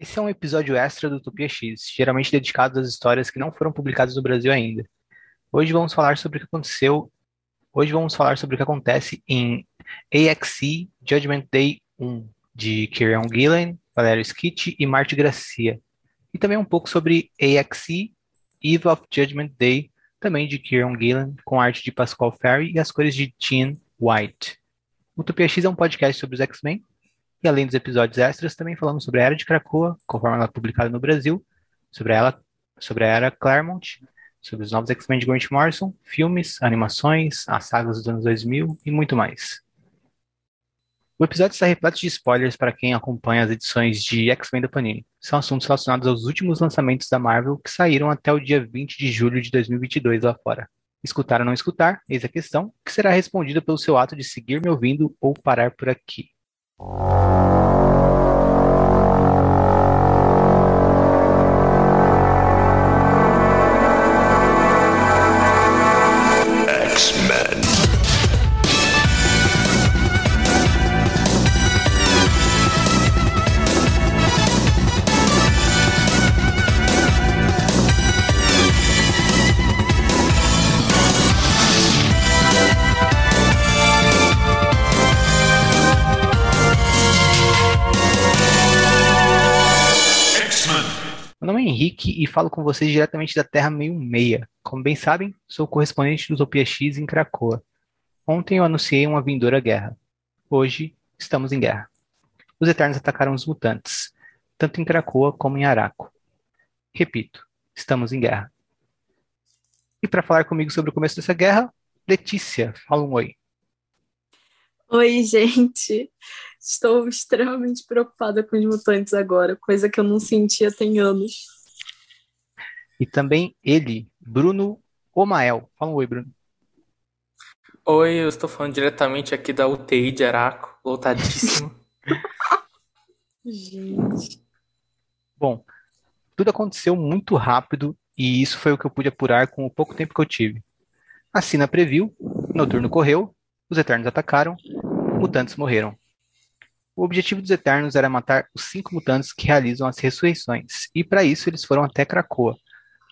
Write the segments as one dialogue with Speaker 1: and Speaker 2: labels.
Speaker 1: Esse é um episódio extra do Utopia X, geralmente dedicado às histórias que não foram publicadas no Brasil ainda. Hoje vamos falar sobre o que aconteceu. Hoje vamos falar sobre o que acontece em AXE Judgment Day 1, de Kieran Gillen, Valério Skitt e Marty Gracia. E também um pouco sobre AXE Eve of Judgment Day, também de Kieran Gillen, com arte de Pascal Ferry e as cores de Jean White. O Utopia X é um podcast sobre os X-Men, e além dos episódios extras, também falamos sobre a Era de Krakoa, conforme ela é publicada no Brasil, sobre ela, sobre a Era Claremont, sobre os novos X-Men de Grant Morrison, filmes, animações, as sagas dos anos 2000 e muito mais. O episódio está repleto de spoilers para quem acompanha as edições de X-Men da Panini. São assuntos relacionados aos últimos lançamentos da Marvel que saíram até o dia 20 de julho de 2022 lá fora. Escutar ou não escutar, eis a questão, que será respondida pelo seu ato de seguir me ouvindo ou parar por aqui. Henrique falo com vocês diretamente da Terra meio meia. Como bem sabem, sou correspondente do Utopia X em Cracoa. Ontem eu anunciei uma vindoura guerra. Hoje estamos em guerra. Os Eternos atacaram os mutantes, tanto em Cracoa como em Araco. Repito, estamos em guerra. E para falar comigo sobre o começo dessa guerra, Letícia, fala um oi.
Speaker 2: Oi, gente. Estou extremamente preocupada com os mutantes agora, coisa que eu não sentia tem anos.
Speaker 1: E também ele, Bruno Omael. Fala um oi, Bruno.
Speaker 3: Oi, eu estou falando diretamente aqui da UTI de Araco, lotadíssimo.
Speaker 2: Gente.
Speaker 1: Bom, tudo aconteceu muito rápido e isso foi o que eu pude apurar com o pouco tempo que eu tive. A Sina previu, Noturno correu, os Eternos atacaram, mutantes morreram. O objetivo dos Eternos era matar os cinco mutantes que realizam as ressurreições, e para isso eles foram até Krakoa,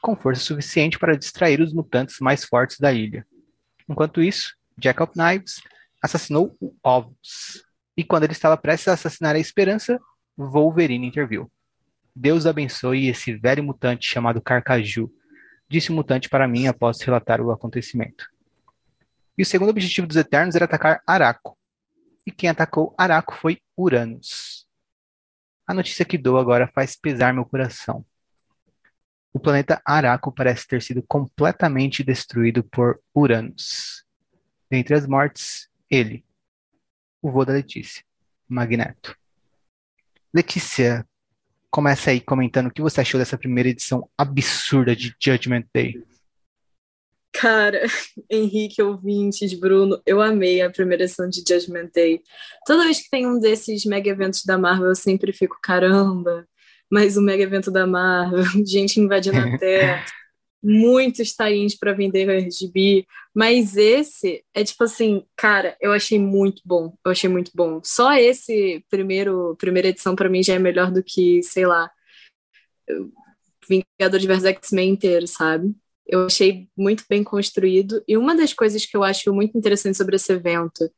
Speaker 1: com força suficiente para distrair os mutantes mais fortes da ilha. Enquanto isso, Jack of Knives assassinou o Ovos. E quando ele estava prestes a assassinar a Esperança, Wolverine interviu. Deus abençoe esse velho mutante chamado Carcaju, disse o mutante para mim após relatar o acontecimento. E o segundo objetivo dos Eternos era atacar Araco. E quem atacou Araco foi Uranus. A notícia que dou agora faz pesar meu coração. O planeta Araco parece ter sido completamente destruído por Uranus. Dentre as mortes, ele, o vô da Letícia, Magneto. Letícia, começa aí comentando o que você achou dessa primeira edição absurda de Judgment Day.
Speaker 2: Cara, Henrique, ouvintes, Bruno, eu amei a primeira edição de Judgment Day. Toda vez que tem um desses mega eventos da Marvel, eu sempre fico, caramba, mais um mega evento da Marvel, gente invadindo a Terra, muitos tains para vender RGB, mas esse é tipo assim, cara, eu achei muito bom, eu achei muito bom. Só esse primeiro primeira edição para mim já é melhor do que, sei lá, Vingadores vs X-Men inteiro, sabe? Eu achei muito bem construído e uma das coisas que eu acho muito interessante sobre esse evento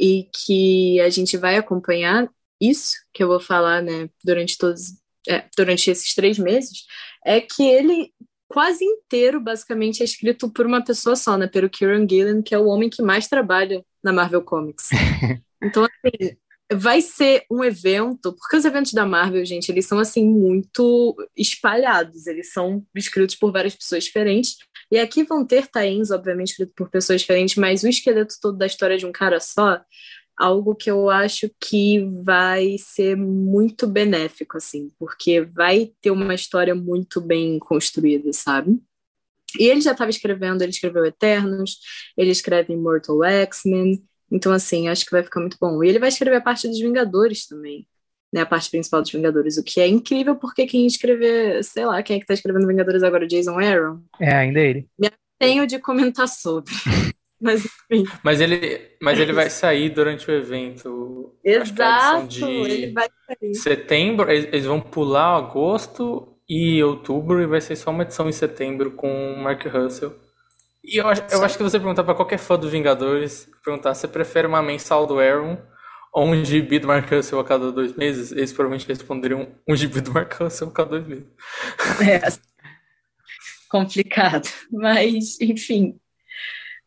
Speaker 2: e que a gente vai acompanhar isso que eu vou falar, né, durante todos é, durante esses três meses, é que ele quase inteiro, basicamente, é escrito por uma pessoa só, né? Pelo Kieran Gillen, que é o homem que mais trabalha na Marvel Comics. Então, assim, vai ser um evento, porque os eventos da Marvel, gente, eles são, assim, muito espalhados, eles são escritos por várias pessoas diferentes, e aqui vão ter tains, obviamente, escritos por pessoas diferentes, mas o esqueleto todo da história de um cara só algo que eu acho que vai ser muito benéfico, assim, porque vai ter uma história muito bem construída, sabe? E ele já estava escrevendo, ele escreveu Eternos, ele escreve Immortal X-Men, então, assim, acho que vai ficar muito bom. E ele vai escrever a parte dos Vingadores também, né? A parte principal dos Vingadores, o que é incrível, porque quem escrever, sei lá, quem é que tá escrevendo Vingadores agora? Jason Aaron?
Speaker 1: É, ainda é ele.
Speaker 2: Me tenho de comentar sobre. Mas enfim.
Speaker 3: Mas ele, mas ele vai sair durante o evento.
Speaker 2: Exato, de ele vai sair.
Speaker 3: Setembro, eles vão pular agosto e outubro e vai ser só uma edição em setembro com o Mark Russell. E eu acho, eu acho que você perguntar para qualquer fã dos Vingadores, perguntar se prefere uma mensal do Aaron ou um gibi do Mark Russell a cada dois meses, eles provavelmente responderiam um gibi do Mark Russell a cada dois meses.
Speaker 2: É, complicado. Mas, enfim.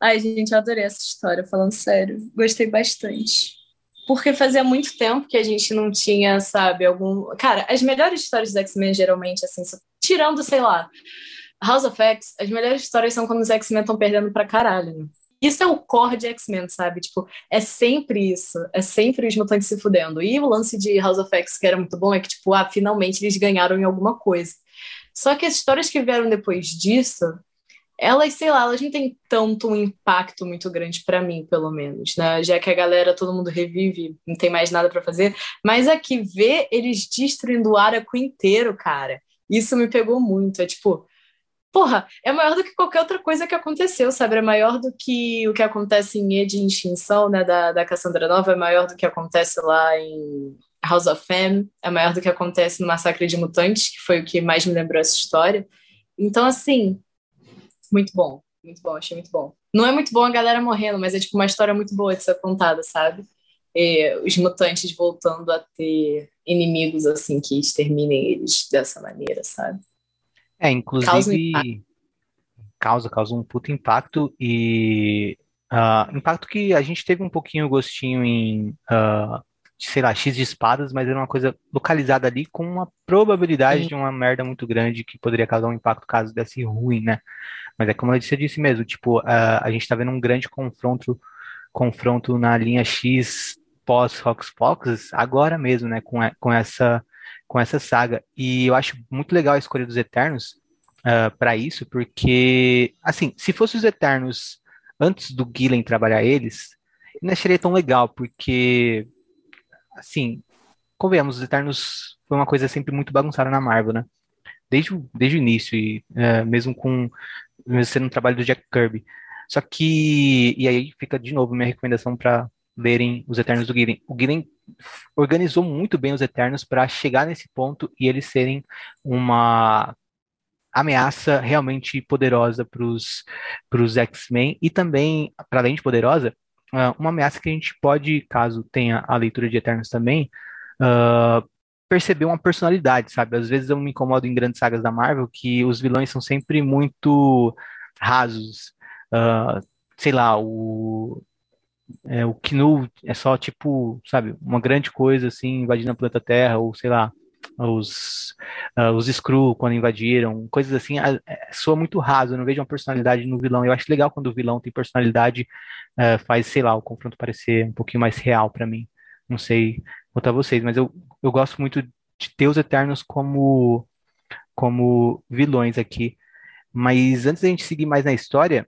Speaker 2: Ai, gente, adorei essa história, falando sério. Gostei bastante. Porque fazia muito tempo que a gente não tinha, sabe, algum. Cara, as melhores histórias dos X-Men, geralmente, assim, tirando, sei lá, House of X, as melhores histórias são quando os X-Men estão perdendo pra caralho. Né? Isso é o core de X-Men, sabe? Tipo, é sempre isso. É sempre os mutantes se fudendo. E o lance de House of X, que era muito bom, é que, tipo, ah, finalmente eles ganharam em alguma coisa. Só que as histórias que vieram depois disso, elas, sei lá, elas não têm tanto um impacto muito grande para mim, pelo menos, né? Já que a galera, todo mundo revive, não tem mais nada para fazer. Mas aqui, ver eles destruindo o Araco inteiro, cara, isso me pegou muito. É tipo, porra, é maior do que qualquer outra coisa que aconteceu, sabe? É maior do que o que acontece em E de Extinção, né, da, da Cassandra Nova, é maior do que acontece lá em House of M, é maior do que acontece no Massacre de Mutantes, que foi o que mais me lembrou essa história. Então, assim, muito bom, muito bom, achei muito bom. Não é muito bom a galera morrendo, mas é tipo uma história muito boa de ser contada, sabe? E os mutantes voltando a ter inimigos assim que exterminem eles dessa maneira, sabe?
Speaker 1: É, inclusive causa, um causa, causa um puto impacto e uh, impacto que a gente teve um pouquinho gostinho em, uh, sei lá, X de espadas, mas era uma coisa localizada ali com uma probabilidade Sim. de uma merda muito grande que poderia causar um impacto caso desse ruim, né? Mas é como eu disse, eu disse mesmo, tipo, uh, a gente tá vendo um grande confronto confronto na linha X pós Fox Fox agora mesmo, né, com, com essa com essa saga. E eu acho muito legal a escolha dos Eternos uh, ah, para isso, porque, assim, se fosse os Eternos antes do Gillen trabalhar eles, não acharia tão legal, porque, assim, convenhamos, os Eternos foi uma coisa sempre muito bagunçada na Marvel, né? Desde, o, desde o início, e uh, mesmo com mesmo sendo um trabalho do Jack Kirby. Só que, e aí fica de novo minha recomendação para lerem Os Eternos do Gillen. O Gillen organizou muito bem os Eternos para chegar nesse ponto e eles serem uma ameaça realmente poderosa para os X-Men e também, para além de poderosa, uh, uma ameaça que a gente pode, caso tenha a leitura de Eternos também, uh, perceber uma personalidade, sabe? Às vezes eu me incomodo em grandes sagas da Marvel que os vilões são sempre muito rasos. Uh, sei lá, o é, o Knu é só tipo, sabe, uma grande coisa assim, invadindo a planeta Terra, ou sei lá, os, uh, os Skrull quando invadiram, coisas assim, uh, soa muito raso, eu não vejo uma personalidade no vilão. Eu acho legal quando o vilão tem personalidade, uh, faz, sei lá, o confronto parecer um pouquinho mais real para mim. Não sei a vocês, mas eu, eu gosto muito de ter os Eternos como, como vilões aqui. Mas antes da gente seguir mais na história,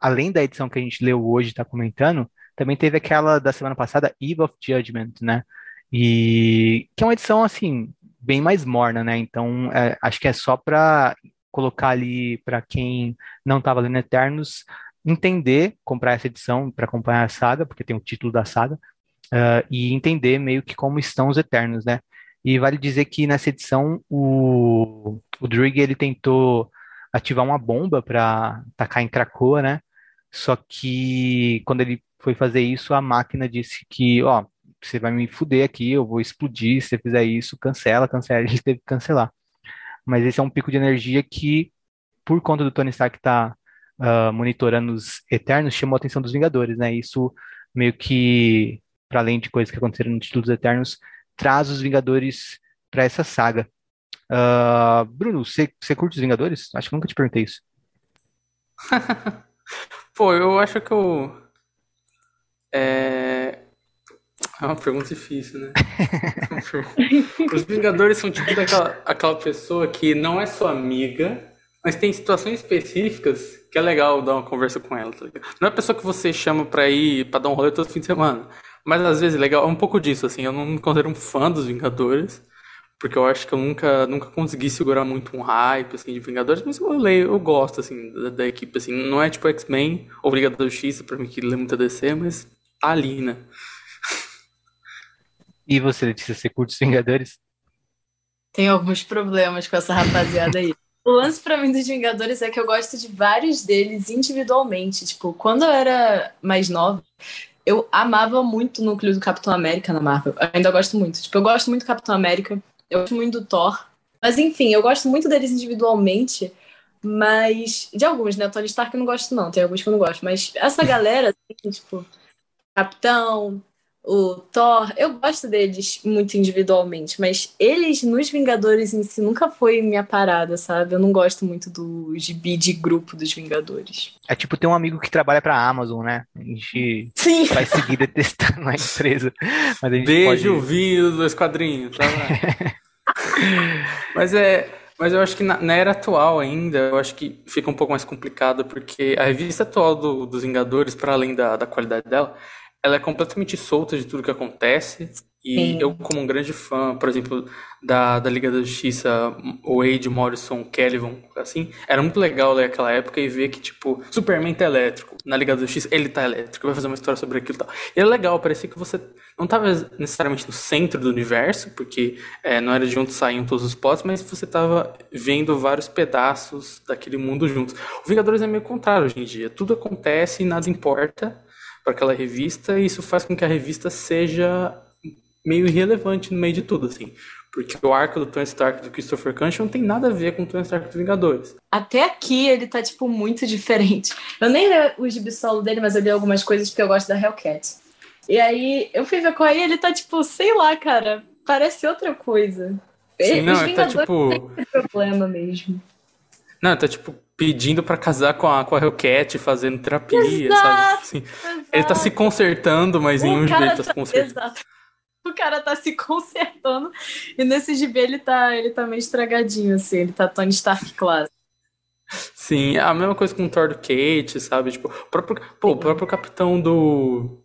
Speaker 1: além da edição que a gente leu hoje, está comentando, também teve aquela da semana passada, Eve of Judgment, né? E que é uma edição assim bem mais morna, né? Então é, acho que é só para colocar ali para quem não estava lendo Eternos entender, comprar essa edição para acompanhar a saga, porque tem o título da saga, uh, e entender meio que como estão os Eternos, né? E vale dizer que nessa edição o, o ele tentou ativar uma bomba para tacar em Krakoa, né? Só que quando ele foi fazer isso, a máquina disse que, ó, você vai me fuder aqui, eu vou explodir, se você fizer isso, cancela, cancela, ele teve que cancelar. Mas esse é um pico de energia que, por conta do Tony Stark estar tá, uh, monitorando os Eternos, chamou a atenção dos Vingadores, né? Isso meio que, para além de coisas que aconteceram no título dos Eternos, traz os Vingadores para essa saga. Uh, Bruno, você curte os Vingadores? Acho que nunca te perguntei isso.
Speaker 3: Pô, eu acho que eu. É. É uma pergunta difícil, né? Os Vingadores são tipo daquela, aquela pessoa que não é sua amiga, mas tem situações específicas que é legal dar uma conversa com ela, tá Não é a pessoa que você chama pra ir pra dar um rolê todo fim de semana. Mas às vezes é legal, é um pouco disso, assim. Eu não me considero um fã dos Vingadores, porque eu acho que eu nunca, nunca consegui segurar muito um hype, assim, de Vingadores, mas eu leio, eu gosto, assim, da, da equipe, assim, não é tipo X-Men ou Vingador X, pra mim que lê muita DC, mas tá ali, né?
Speaker 1: E você, Letícia, você curte os Vingadores?
Speaker 2: Tem alguns problemas com essa rapaziada aí. O lance pra mim dos Vingadores é que eu gosto de vários deles individualmente. Tipo, quando eu era mais nova, eu amava muito o núcleo do Capitão América na Marvel. Eu ainda gosto muito. Tipo, eu gosto muito do Capitão América, eu gosto muito do Thor. Mas enfim, eu gosto muito deles individualmente. Mas. De alguns, né? O Tony Stark eu não gosto, não. Tem alguns que eu não gosto. Mas essa galera, assim, tipo, Capitão, o Thor, eu gosto deles muito individualmente, mas eles nos Vingadores em si nunca foi minha parada, sabe? Eu não gosto muito do gibi de grupo dos Vingadores.
Speaker 1: É tipo ter um amigo que trabalha pra Amazon, né? A gente
Speaker 2: Sim.
Speaker 1: vai seguir detestando a empresa. Mas a gente
Speaker 3: Beijo,
Speaker 1: pode...
Speaker 3: vinho dos quadrinhos, tá? mas é. Mas eu acho que na, na, era atual ainda, eu acho que fica um pouco mais complicado, porque a revista atual do, dos Vingadores, para além da, da qualidade dela, ela é completamente solta de tudo que acontece. E Sim. eu, como um grande fã, por exemplo, da, da Liga da Justiça, o Wade Morrison, Kelvin, assim, era muito legal ler aquela época e ver que, tipo, Superman tá elétrico. Na Liga da Justiça, ele tá elétrico, vai fazer uma história sobre aquilo e tal. E era legal, parecia que você não tava necessariamente no centro do universo, porque é, não era de onde saíam todos os plots, mas você tava vendo vários pedaços daquele mundo juntos. O Vingadores é meio contrário hoje em dia. Tudo acontece e nada importa para aquela revista, e isso faz com que a revista seja meio irrelevante no meio de tudo, assim. Porque o arco do Tony Stark do Christopher Cushing não tem nada a ver com o Tony Stark dos Vingadores.
Speaker 2: Até aqui ele tá, tipo, muito diferente. Eu nem li o gibi solo dele, mas eu li algumas coisas porque eu gosto da Hellcat. E aí eu fui ver com ele, ele tá, tipo, sei lá, cara, parece outra coisa.
Speaker 3: Sim, não, ele tá, tipo...
Speaker 2: Tem problema mesmo.
Speaker 3: Não, tá, tipo, pedindo para casar com a, com a Hellcat, fazendo terapia, exato, sabe? Assim, ele tá se consertando, mas o em um jeito tá se consertando. Exato.
Speaker 2: O cara tá se consertando e nesse GB ele tá, ele tá meio estragadinho, assim, ele tá Tony Stark classe.
Speaker 3: Sim, a mesma coisa com o Thor do Kate, sabe? Tipo, o próprio, pô, o próprio capitão do.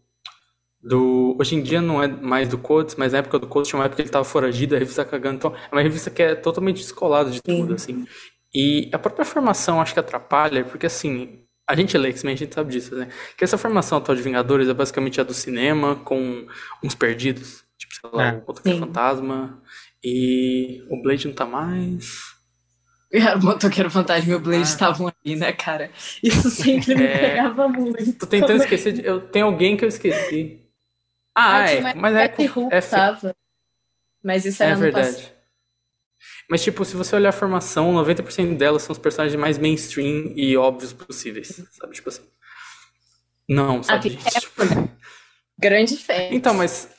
Speaker 3: Do, hoje em dia não é mais do Codes, mas na época do Codes tinha uma época que ele tava foragido, a revista cagando. Então, é uma revista que é totalmente descolada de tudo, Sim. assim. E a própria formação acho que atrapalha, porque assim, a gente lê X-Men, a gente sabe disso, né? Que essa formação atual de Vingadores é basicamente a do cinema, com uns perdidos. Tipo, sei lá, é. o Motoqueiro Fantasma. E o Blade não tá mais.
Speaker 2: O Motoqueiro Fantasma e o Blade ah. estavam ah. ali, né, cara? Isso sempre me é... pegava muito.
Speaker 3: Tô tentando esquecer. De... Eu tenho alguém que eu esqueci. Ah, ah é. Mas é.
Speaker 2: é, é... Tava. Mas isso era
Speaker 3: é verdade. Mas, tipo, se você olhar a formação, 90% delas são os personagens mais mainstream e óbvios possíveis, sabe? Tipo assim. Não, sabe?
Speaker 2: Ah, tipo... Grande fé.
Speaker 3: Então, mas.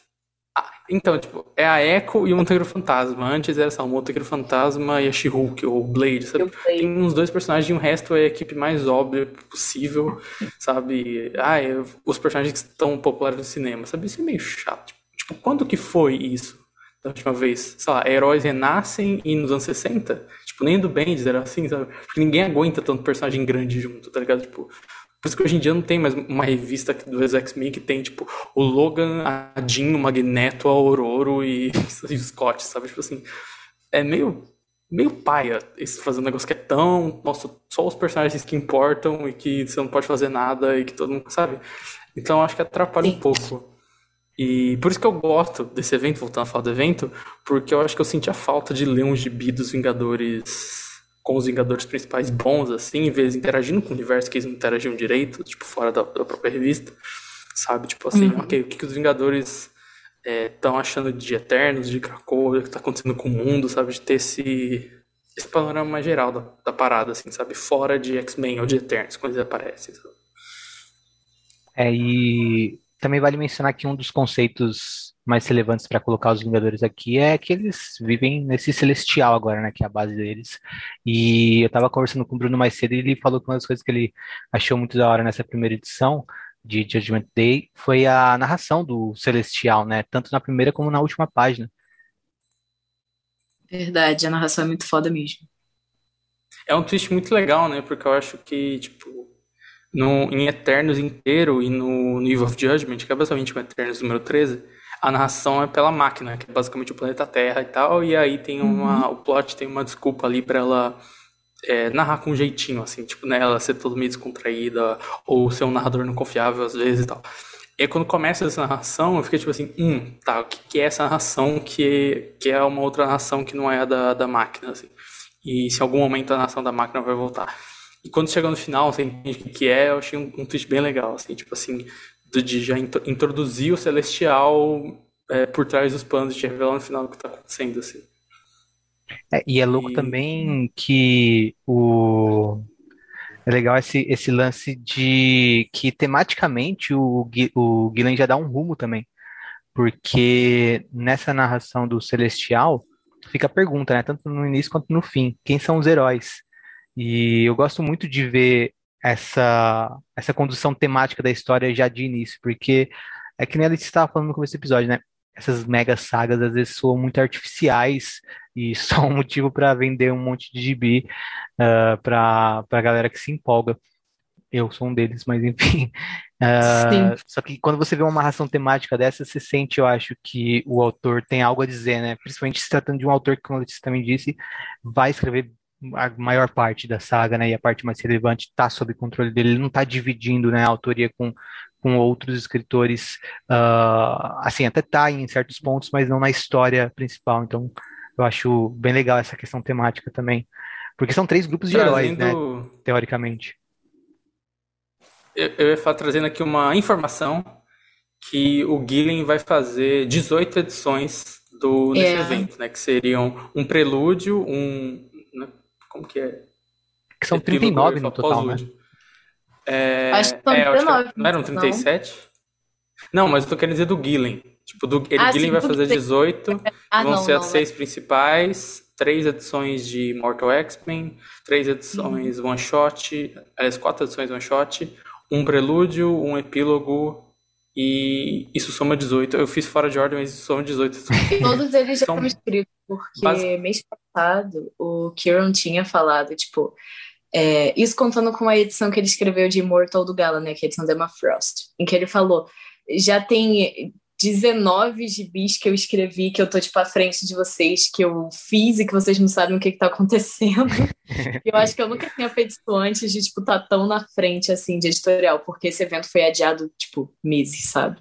Speaker 3: Então, tipo, é a Echo e o Monteiro Fantasma. Antes era só o Monteiro Fantasma e a She-Hulk, ou o Blade, sabe? Blade. Tem uns dois personagens e o resto é a equipe mais óbvia possível, sabe? Ah, é os personagens que estão populares no cinema, sabe? Isso é meio chato. Tipo, quando que foi isso? Da última vez. Sei lá, heróis renascem e nos anos 60, tipo, nem do Bendis era assim, sabe? Porque ninguém aguenta tanto personagem grande junto, tá ligado? Tipo, por isso que hoje em dia não tem mais uma revista do X-Men que tem, tipo, o Logan, a Jean, o Magneto, a Aurora e, e o Scott, sabe? Tipo assim, é meio, meio paia esse fazer um negócio que é tão, nossa, só os personagens que importam e que você não pode fazer nada e que todo mundo sabe. Então acho que atrapalha Sim. um pouco. E por isso que eu gosto desse evento, voltando a falar do evento, porque eu acho que eu senti a falta de ler um gibi dos Vingadores com os Vingadores principais bons, assim, em vez de interagindo com o universo que eles não interagiam direito, tipo, fora da, da própria revista, sabe? Tipo assim, uhum. ok, o que, que os Vingadores estão é, achando de Eternos, de Krakow, o que está acontecendo com o mundo, sabe? De ter esse, esse panorama mais geral da, da parada, assim, sabe? Fora de X-Men ou de Eternos, quando eles aparecem, sabe?
Speaker 1: É, e também vale mencionar que um dos conceitos mais relevantes para colocar os Vingadores aqui é que eles vivem nesse celestial agora, né, que é a base deles. E eu estava conversando com o Bruno mais cedo e ele falou que uma das coisas que ele achou muito da hora nessa primeira edição de Judgment Day foi a narração do celestial, né, tanto na primeira como na última página.
Speaker 2: Verdade, a narração é muito foda mesmo.
Speaker 3: É um twist muito legal, né, porque eu acho que, tipo, no, em Eternos inteiro e no, no Eve of Judgment, que é basicamente o Eternos número 13, a narração é pela máquina, que é basicamente o planeta Terra e tal, e aí tem uma. Uhum. O plot tem uma desculpa ali para ela é, narrar com um jeitinho, assim, tipo, né, ela ser todo meio descontraída, ou ser um narrador não confiável às vezes e tal. E aí, quando começa essa narração, eu fiquei tipo assim, hum, tá, o que, que é essa narração que, que é uma outra narração que não é a da, da máquina, assim. E se em algum momento a narração da máquina vai voltar. E quando chega no final, você entende o que é, eu achei um, um twist bem legal, assim, tipo assim, de já introduzir o Celestial é, por trás dos panos e te revelar no final o que está acontecendo, assim.
Speaker 1: É, e é louco e... também que o é legal esse, esse lance de que tematicamente o, o Guilherme já dá um rumo também. Porque nessa narração do Celestial fica a pergunta, né? Tanto no início quanto no fim. Quem são os heróis? E eu gosto muito de ver essa, essa condução temática da história já de início, porque é que nem a gente estava falando no começo do episódio, né? Essas mega sagas às vezes são muito artificiais e só um motivo para vender um monte de gibi uh, para a galera que se empolga. Eu sou um deles, mas enfim. Uh, só que quando você vê uma amarração temática dessa, você sente, eu acho, que o autor tem algo a dizer, né? Principalmente se tratando de um autor que, como a Letícia também disse, vai escrever a maior parte da saga, né, e a parte mais relevante está sob controle dele. Ele não está dividindo, né, a autoria com, com outros escritores, uh, assim, até tá em certos pontos, mas não na história principal. Então, eu acho bem legal essa questão temática também, porque são três grupos de trazendo... heróis, né, teoricamente.
Speaker 3: Eu, eu ia falar trazendo aqui uma informação que o Gillen vai fazer 18 edições do, desse é. evento, né? Que seriam um prelúdio, um, como que é?
Speaker 1: Que são 39 no total, né?
Speaker 3: É, acho que são é, 39. não eram 37? Não. não, mas eu tô querendo dizer do Gillen. Tipo, do, ele, ah, Gillen vai fazer 18, ah, vão não, ser não, as seis principais, três edições de Mortal X-Men, três edições hum. one shot, aliás, quatro edições one shot, um prelúdio, um epílogo e isso soma 18. Eu fiz fora de ordem, mas isso soma 18.
Speaker 2: Todos eles já foram escritos, porque mês passado o Kieran tinha falado, tipo, é, isso contando com a edição que ele escreveu de Immortal do Gala, né, que é a edição da Emma Frost, em que ele falou, já tem 19 gibis que eu escrevi, que eu tô, tipo, à frente de vocês, que eu fiz e que vocês não sabem o que, que tá acontecendo. eu acho que eu nunca tinha feito isso antes de, tipo, tá tão na frente, assim, de editorial, porque esse evento foi adiado, tipo, meses, sabe?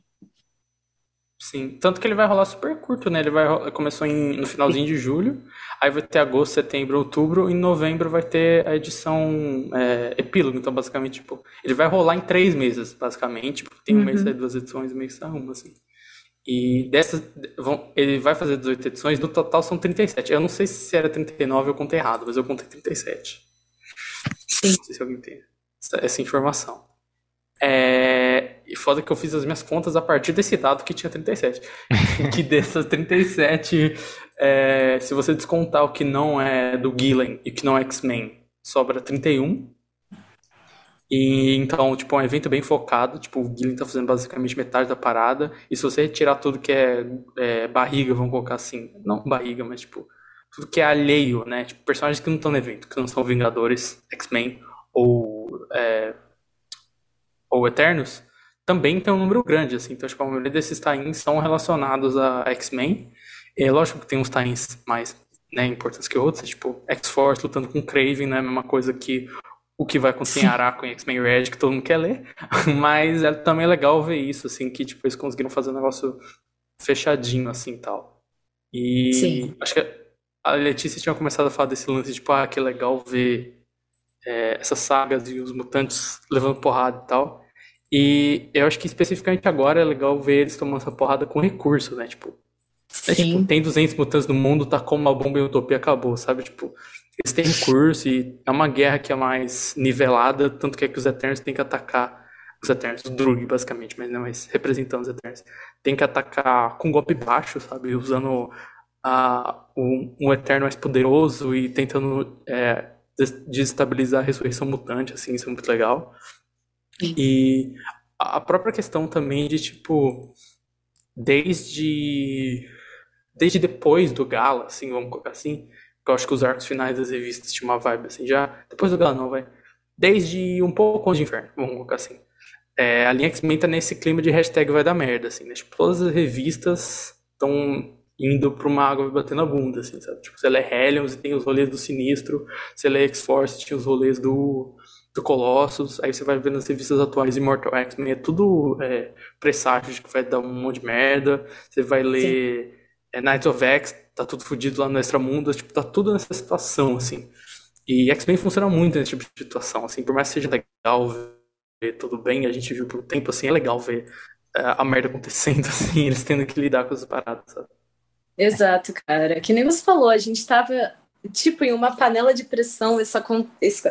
Speaker 3: Sim, tanto que ele vai rolar super curto, né? Ele vai começou em, no finalzinho de julho, aí vai ter agosto, setembro, outubro, e em novembro vai ter a edição é, epílogo. Então, basicamente, tipo, ele vai rolar em três meses, basicamente, porque tem um mês uhum. sai duas edições, um mês sai uma, assim. E dessas, vão, ele vai fazer 18 edições, no total são 37. Eu não sei se era 39 eu contei errado, mas eu contei 37. Sim. Não sei se alguém tem essa, essa informação. É, e foda que eu fiz as minhas contas a partir desse dado que tinha 37. que dessas 37, é, se você descontar o que não é do Gillen e que não é X-Men, sobra 31. E então, tipo, é um evento bem focado. Tipo, o Guilherme tá fazendo basicamente metade da parada. E se você retirar tudo que é, é barriga, vamos colocar assim, não barriga, mas tipo, tudo que é alheio, né? Tipo, personagens que não estão no evento, que não são Vingadores, X-Men ou, é, ou Eternos, também tem um número grande, assim. Então, tipo, a maioria desses tains são relacionados a X-Men. É lógico que tem uns tains mais né, importantes que outros, tipo, X-Force lutando com Craven, é a mesma coisa que o que vai acontecer Sim. em Araco em X-Men Red, que todo mundo quer ler. Mas é também legal ver isso, assim, que tipo, eles conseguiram fazer um negócio fechadinho, assim, tal. E Sim. acho que a Letícia tinha começado a falar desse lance, tipo, ah, que legal ver é, essas sagas e os mutantes levando porrada e tal. E eu acho que especificamente agora é legal ver eles tomando essa porrada com recurso, né? Tipo, é, tipo tem 200 mutantes no mundo, tá como uma bomba em utopia acabou, sabe? Tipo, eles têm recurso e é uma guerra que é mais nivelada, tanto que é que os Eternos têm que atacar os Eternos, o Drug, basicamente, mas não, mas representando os Eternos. Tem que atacar com golpe baixo, sabe? Usando a, um, um Eterno mais poderoso e tentando é, desestabilizar a ressurreição mutante, assim, isso é muito legal. E a própria questão também de, tipo, desde desde depois do Gala, assim, vamos colocar assim, eu acho que os arcos finais das revistas tinham uma vibe assim, já. Depois do Gala não, vai. Desde um pouco antes de Inferno, vamos colocar assim. é, a linha X-Men tá nesse clima de hashtag vai dar merda, assim, né? Tipo, todas as revistas estão indo pra uma água batendo a bunda, assim, sabe? Tipo, você lê Hellions e tem os rolês do Sinistro, você lê X-Force tinha os rolês do, do Colossus, aí você vai vendo as revistas atuais Immortal X-Men, é tudo é, presságio de que vai dar um monte de merda, você vai ler é, Knights of X, tá tudo fodido lá no Extramundo, tipo, tá tudo nessa situação, assim. E X-Men funciona muito nesse tipo de situação, assim, por mais que seja legal ver tudo bem, a gente viu por um tempo, assim, é legal ver uh, a merda acontecendo, assim, eles tendo que lidar com as paradas, sabe?
Speaker 2: Exato, cara. Que nem você falou, a gente tava, tipo, em uma panela de pressão, essa,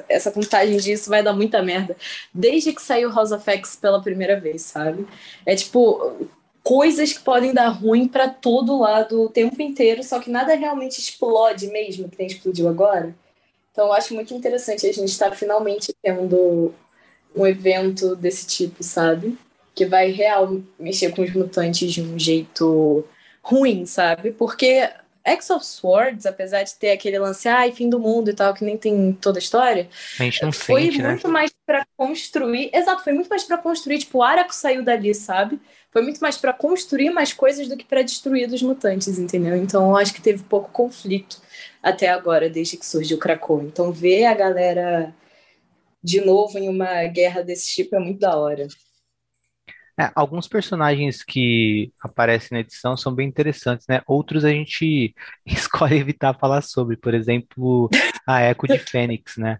Speaker 2: essa contagem disso vai dar muita merda. Desde que saiu House of X pela primeira vez, sabe? É tipo, coisas que podem dar ruim para todo lado o tempo inteiro, só que nada realmente explode mesmo, que nem explodiu agora. Então eu acho muito interessante a gente estar tá finalmente tendo um evento desse tipo, sabe? Que vai real mexer com os mutantes de um jeito ruim, sabe? Porque X of Swords, apesar de ter aquele lance, ai, fim do mundo e tal, que nem tem toda a história,
Speaker 1: a gente não
Speaker 2: foi
Speaker 1: sente,
Speaker 2: né? muito né? mais para construir. Exato, foi muito mais para construir, tipo, o Araco saiu dali, sabe? Foi muito mais para construir mais coisas do que para destruir dos mutantes, entendeu? Então eu acho que teve pouco conflito até agora, desde que surgiu o Krakow. Então ver a galera de novo em uma guerra desse tipo é muito da hora.
Speaker 1: É, alguns personagens que aparecem na edição são bem interessantes, né? Outros a gente escolhe evitar falar sobre, por exemplo, a Echo de Fênix, né?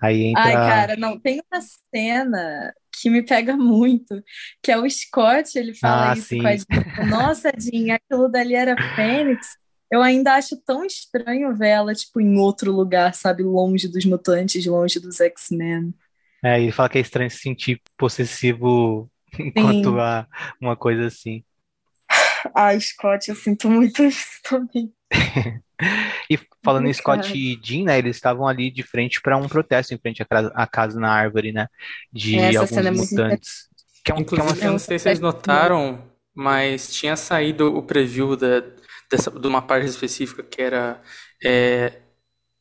Speaker 1: Aí entra.
Speaker 2: Ai, cara, não, tem uma cena que me pega muito, que é o Scott, ele fala
Speaker 1: Ah,
Speaker 2: isso
Speaker 1: sim.
Speaker 2: com a Jean. Nossa, Jean, aquilo dali era Fênix. Eu ainda acho tão estranho ver ela, tipo, em outro lugar, sabe? Longe dos mutantes, longe dos X-Men.
Speaker 1: É, ele fala que é estranho se sentir possessivo enquanto
Speaker 2: Sim.
Speaker 1: há uma coisa assim.
Speaker 2: Ai, Scott, eu sinto muito isso também.
Speaker 1: E falando em Scott e Jean, né, eles estavam ali de frente para um protesto em frente à casa, à casa na árvore, né, de
Speaker 2: Essa
Speaker 1: alguns
Speaker 2: cena é
Speaker 1: mutantes. Que é, um, que é uma
Speaker 3: Inclusive, eu
Speaker 2: É
Speaker 3: não sei se vocês
Speaker 2: protesto
Speaker 3: notaram, mas tinha saído o preview da, dessa, de uma página específica que era, é,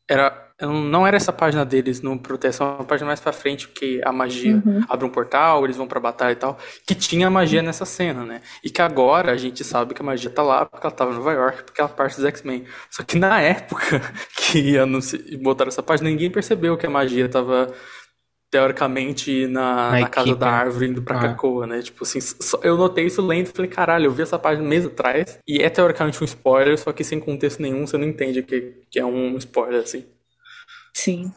Speaker 3: era. Não era essa página deles no protesto, era uma página mais pra frente, que a magia
Speaker 2: Uhum.
Speaker 3: abre um portal, eles vão pra batalha e tal, que tinha magia nessa cena, né? E que agora a gente sabe que a magia tá lá porque ela tava em Nova York, porque ela é parte dos X-Men. Só que na época que botaram essa página, ninguém percebeu que a magia tava teoricamente na,
Speaker 1: Na
Speaker 3: na casa da árvore indo pra
Speaker 1: Ah.
Speaker 3: Krakoa, né? Tipo assim, só- eu notei isso lendo e falei, caralho, eu vi essa página mês atrás e é teoricamente um spoiler, só que sem contexto nenhum você não entende que, que é um spoiler, assim.
Speaker 2: Sim.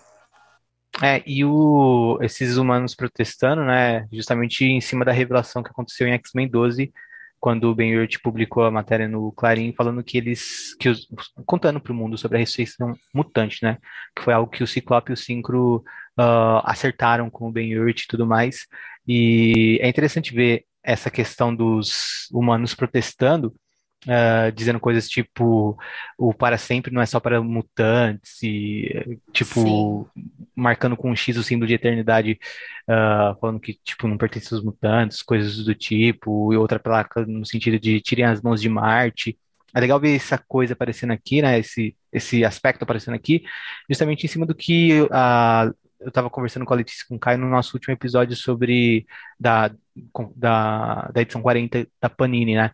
Speaker 1: É, e o, esses humanos protestando, né, justamente em cima da revelação que aconteceu em X-Men 12, quando o Ben Urich publicou a matéria no Clarim, falando que eles, que os, contando para o mundo sobre a ressurreição mutante, né, que foi algo que o Ciclope e o Synchro ah, acertaram com o Ben Urich e tudo mais, e é interessante ver essa questão dos humanos protestando, ah, dizendo coisas tipo o para sempre não é só para mutantes e tipo marcando com um X o símbolo de eternidade, ah, falando que tipo não pertence aos mutantes, coisas do tipo, e outra placa no sentido de tirem as mãos de Marte. É legal ver essa coisa aparecendo aqui, né? Esse, esse aspecto aparecendo aqui, justamente em cima do que ah, eu estava conversando com a Letícia com o Caio no nosso último episódio sobre da, da, da edição 40 da Panini, né?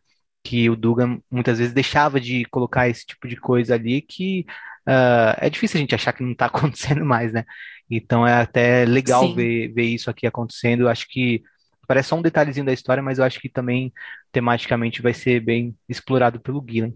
Speaker 1: Que o Dugan muitas vezes deixava de colocar esse tipo de coisa ali que ah, é difícil a gente achar que não está acontecendo mais, né? Então é até legal
Speaker 2: Sim.
Speaker 1: ver, ver isso aqui acontecendo. Eu acho que parece só um detalhezinho da história, mas eu acho que também tematicamente vai ser bem explorado pelo Gillen.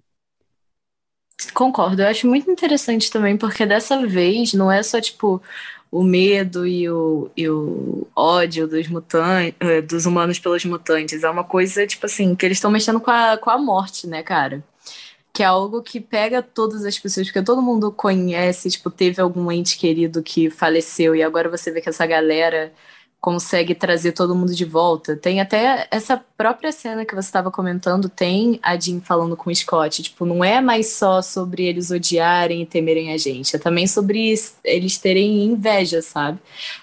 Speaker 2: Concordo, eu acho muito interessante também, porque dessa vez não é só tipo o medo e o, e o ódio dos mutantes, dos humanos pelos mutantes, é uma coisa tipo assim, que eles estão mexendo com a, com a morte, né, cara? Que é algo que pega todas as pessoas, porque todo mundo conhece, tipo, teve algum ente querido que faleceu, e agora você vê que essa galera consegue trazer todo mundo de volta. Tem até essa própria cena que você estava comentando, tem a Jean falando com o Scott, tipo, não é mais só sobre eles odiarem e temerem a gente, é também sobre eles terem inveja, sabe?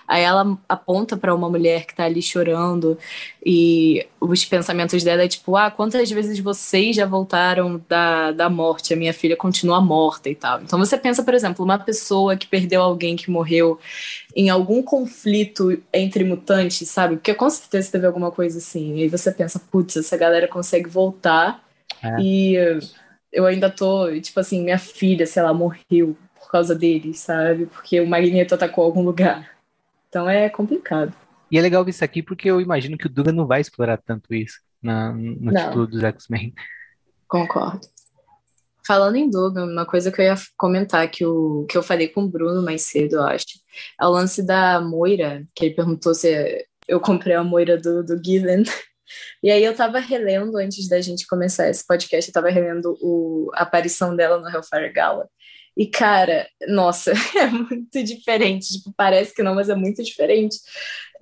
Speaker 2: Aí ela aponta para uma mulher que tá ali chorando e os pensamentos dela é tipo, ah, quantas vezes vocês já voltaram da, da morte? A minha filha continua morta e tal. Então você pensa, por exemplo, uma pessoa que perdeu alguém que morreu em algum conflito entre mutantes, sabe? Porque com certeza teve alguma coisa assim. E aí você pensa, putz, essa galera consegue voltar é. e eu ainda tô, tipo assim, minha filha, sei lá, morreu por causa deles, sabe? Porque o Magneto atacou algum lugar. Então é complicado.
Speaker 1: E é legal ver isso aqui porque eu imagino que o Duga não vai explorar tanto isso na, no não. título dos X-Men.
Speaker 2: Concordo. Falando em Dugan, uma coisa que eu ia comentar que, o, que eu falei com o Bruno mais cedo, eu acho, é o lance da Moira, que ele perguntou se eu comprei a Moira do, do Given. E aí eu tava relendo, antes da gente começar esse podcast, eu tava relendo o, a aparição dela no Hellfire Gala. E, cara, nossa, é muito diferente. Tipo, parece que não, mas é muito diferente.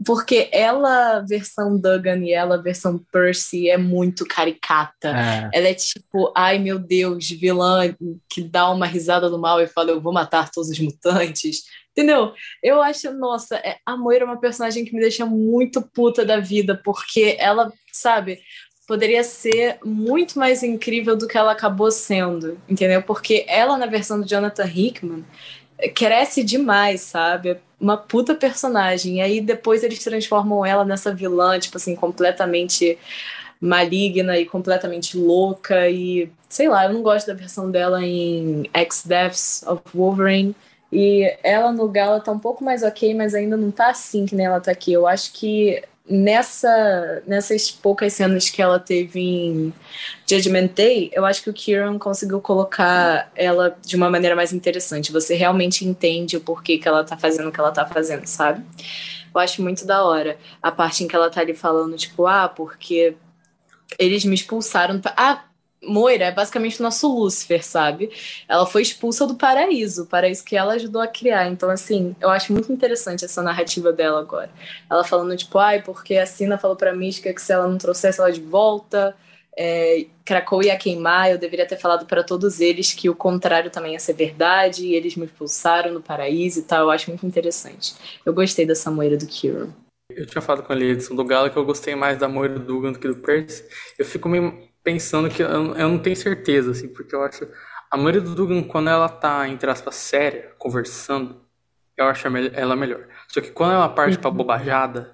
Speaker 2: Porque ela, versão Duggan, e ela, versão Percy, é muito caricata. É. Ela é tipo, ai meu Deus, vilã que dá uma risada do mal e fala, eu vou matar todos os mutantes. Entendeu? Eu acho, nossa, é, a Moira é uma personagem que me deixa muito puta da vida, porque ela, sabe, poderia ser muito mais incrível do que ela acabou sendo, entendeu? Porque ela, na versão do Jonathan Hickman, cresce demais, sabe? Uma puta personagem. E aí depois eles transformam ela nessa vilã, tipo assim, completamente maligna e completamente louca. E sei lá, eu não gosto da versão dela em X Deaths of Wolverine. E ela no Gala tá um pouco mais ok, mas ainda não tá assim que nem ela tá aqui. Eu acho que nessa, nessas poucas cenas que ela teve em Judgment Day, eu acho que o Kieran conseguiu colocar ela de uma maneira mais interessante. Você realmente entende o porquê que ela tá fazendo o que ela tá fazendo, sabe? Eu acho muito da hora a parte em que ela tá ali falando, tipo, ah, porque eles me expulsaram. Ah, Moira é basicamente o nosso Lúcifer, sabe? Ela foi expulsa do paraíso, o paraíso que ela ajudou a criar. Então, assim, eu acho muito interessante essa narrativa dela agora. Ela falando, tipo, ai, porque a Sina falou pra Mística que se ela não trouxesse ela de volta, é, ia queimar, eu deveria ter falado para todos eles que o contrário também ia ser verdade, e eles me expulsaram no paraíso e tal. Eu acho muito interessante. Eu gostei dessa Moira do Kiro.
Speaker 3: Eu tinha falado com a edição do Galo que eu gostei mais da Moira do Dugan do que do Percy. Eu fico meio pensando que eu, eu não tenho certeza, assim, porque eu acho. A maioria do Dugan, quando ela tá, entre aspas, séria, conversando, eu acho ela melhor. Só que quando ela parte pra uhum. bobajada,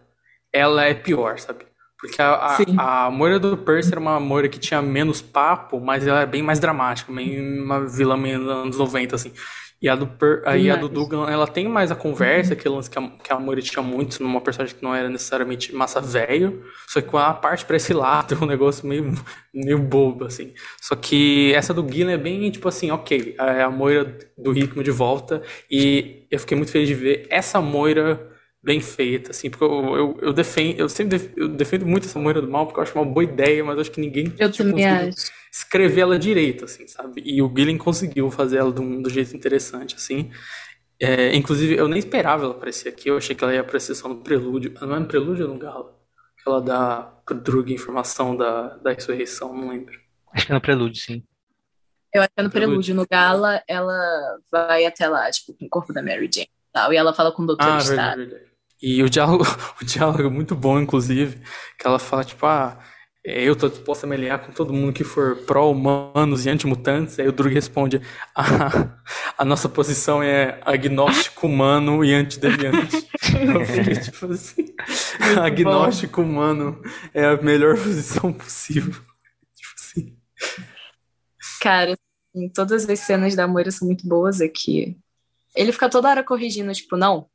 Speaker 3: ela é pior, sabe? Porque a, a, a Moira do Percy era uma Moira que tinha menos papo, mas ela é bem mais dramática, bem uma vilã meio anos 90, assim. E a do, per, aí a do Dugan, ela tem mais a conversa, aquele lance que a, que a Moira tinha muito numa personagem que não era necessariamente massa velho, só que com a parte pra esse lado, é um negócio meio, meio bobo, assim. Só que essa do Gillen é bem, tipo assim, ok, é a Moira do ritmo de volta, e eu fiquei muito feliz de ver essa Moira bem feita, assim, porque eu, eu, eu defendo, eu sempre def, eu defendo muito essa Moira do Mal, porque eu acho uma boa ideia, mas acho que ninguém
Speaker 2: eu também acho.
Speaker 3: Escrever ela direito, assim, sabe? E o Gillen conseguiu fazer ela de um, do jeito interessante, assim. É, inclusive, eu nem esperava ela aparecer aqui, eu achei que ela ia aparecer só no prelúdio. Não é no prelúdio ou no galo? Ela dá pro Drug informação da, da ressurreição, não lembro.
Speaker 1: Acho que é no prelúdio, sim.
Speaker 2: Eu acho que é no prelúdio. No gala, ela vai até lá, tipo, com o corpo da Mary Jane e tal. E ela fala com o Dr. Ah, verdade, verdade.
Speaker 3: E o diálogo, o diálogo é muito bom, inclusive, que ela fala, tipo, ah, eu tô disposta a me aliar com todo mundo que for pró-humanos e anti-mutantes. Aí o Drug responde, a, a nossa posição é agnóstico humano e antideviante. eu fiquei tipo assim, agnóstico humano é a melhor posição possível. Tipo assim.
Speaker 2: Cara, em todas as cenas da Moira são muito boas aqui. Ele fica toda hora corrigindo, tipo, não,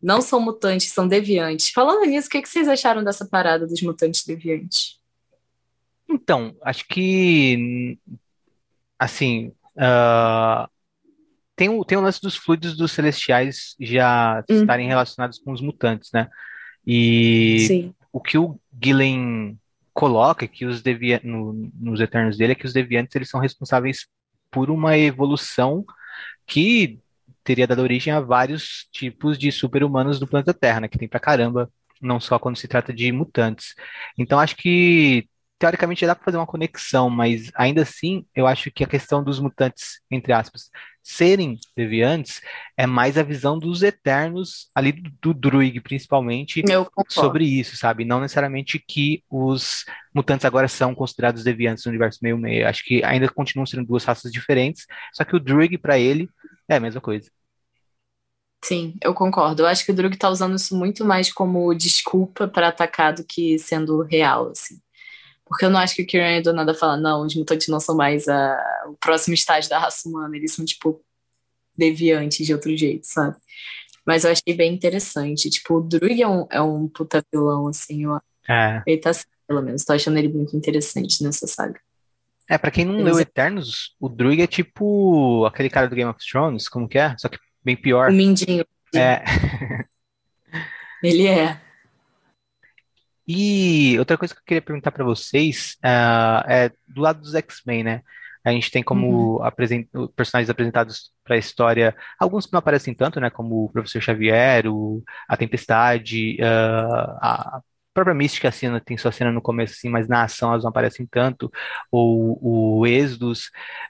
Speaker 2: não são mutantes, são deviantes. Falando nisso, o que, vocês acharam dessa parada dos mutantes deviantes?
Speaker 1: Então, acho que, assim, uh, tem, o, tem o lance dos fluidos dos celestiais já uhum. estarem relacionados com os mutantes, né? E Sim. o que o Gillen coloca que os devia no, nos Eternos dele é que os deviantes eles são responsáveis por uma evolução que teria dado origem a vários tipos de super-humanos do planeta Terra, né, que tem pra caramba, não só quando se trata de mutantes. Então acho que teoricamente dá para fazer uma conexão, mas ainda assim eu acho que a questão dos mutantes, entre aspas, serem deviantes é mais a visão dos Eternos, ali do, do Druig principalmente, sobre isso, sabe? Não necessariamente que os mutantes agora são considerados deviantes no universo meio-meio. Acho que ainda continuam sendo duas raças diferentes, só que o Druig, para ele, é a mesma coisa.
Speaker 2: Sim, eu concordo. Eu acho que o Drug tá usando isso muito mais como desculpa para atacar do que sendo real, assim. Porque eu não acho que o Kieran do nada fala, não, os mutantes não são mais a, o próximo estágio da raça humana, eles são, tipo, deviantes de outro jeito, sabe? Mas eu achei bem interessante. Tipo, o Drug é um, é um puta vilão, assim, eu,
Speaker 1: é.
Speaker 2: ele tá pelo menos, tô achando ele muito interessante nessa saga.
Speaker 1: É, pra quem não leu Eternos, o Druig é tipo aquele cara do Game of Thrones, como que é? Só que bem pior.
Speaker 2: O Mindinho.
Speaker 1: É.
Speaker 2: Ele é.
Speaker 1: E outra coisa que eu queria perguntar para vocês uh, é do lado dos X-Men, né? A gente tem como uhum. apresent... personagens apresentados para a história, alguns que não aparecem tanto, né? Como o Professor Xavier, o... a Tempestade, uh, a própria Mística assim, tem sua cena no começo, assim, mas na ação elas não aparecem tanto, ou o Exodus.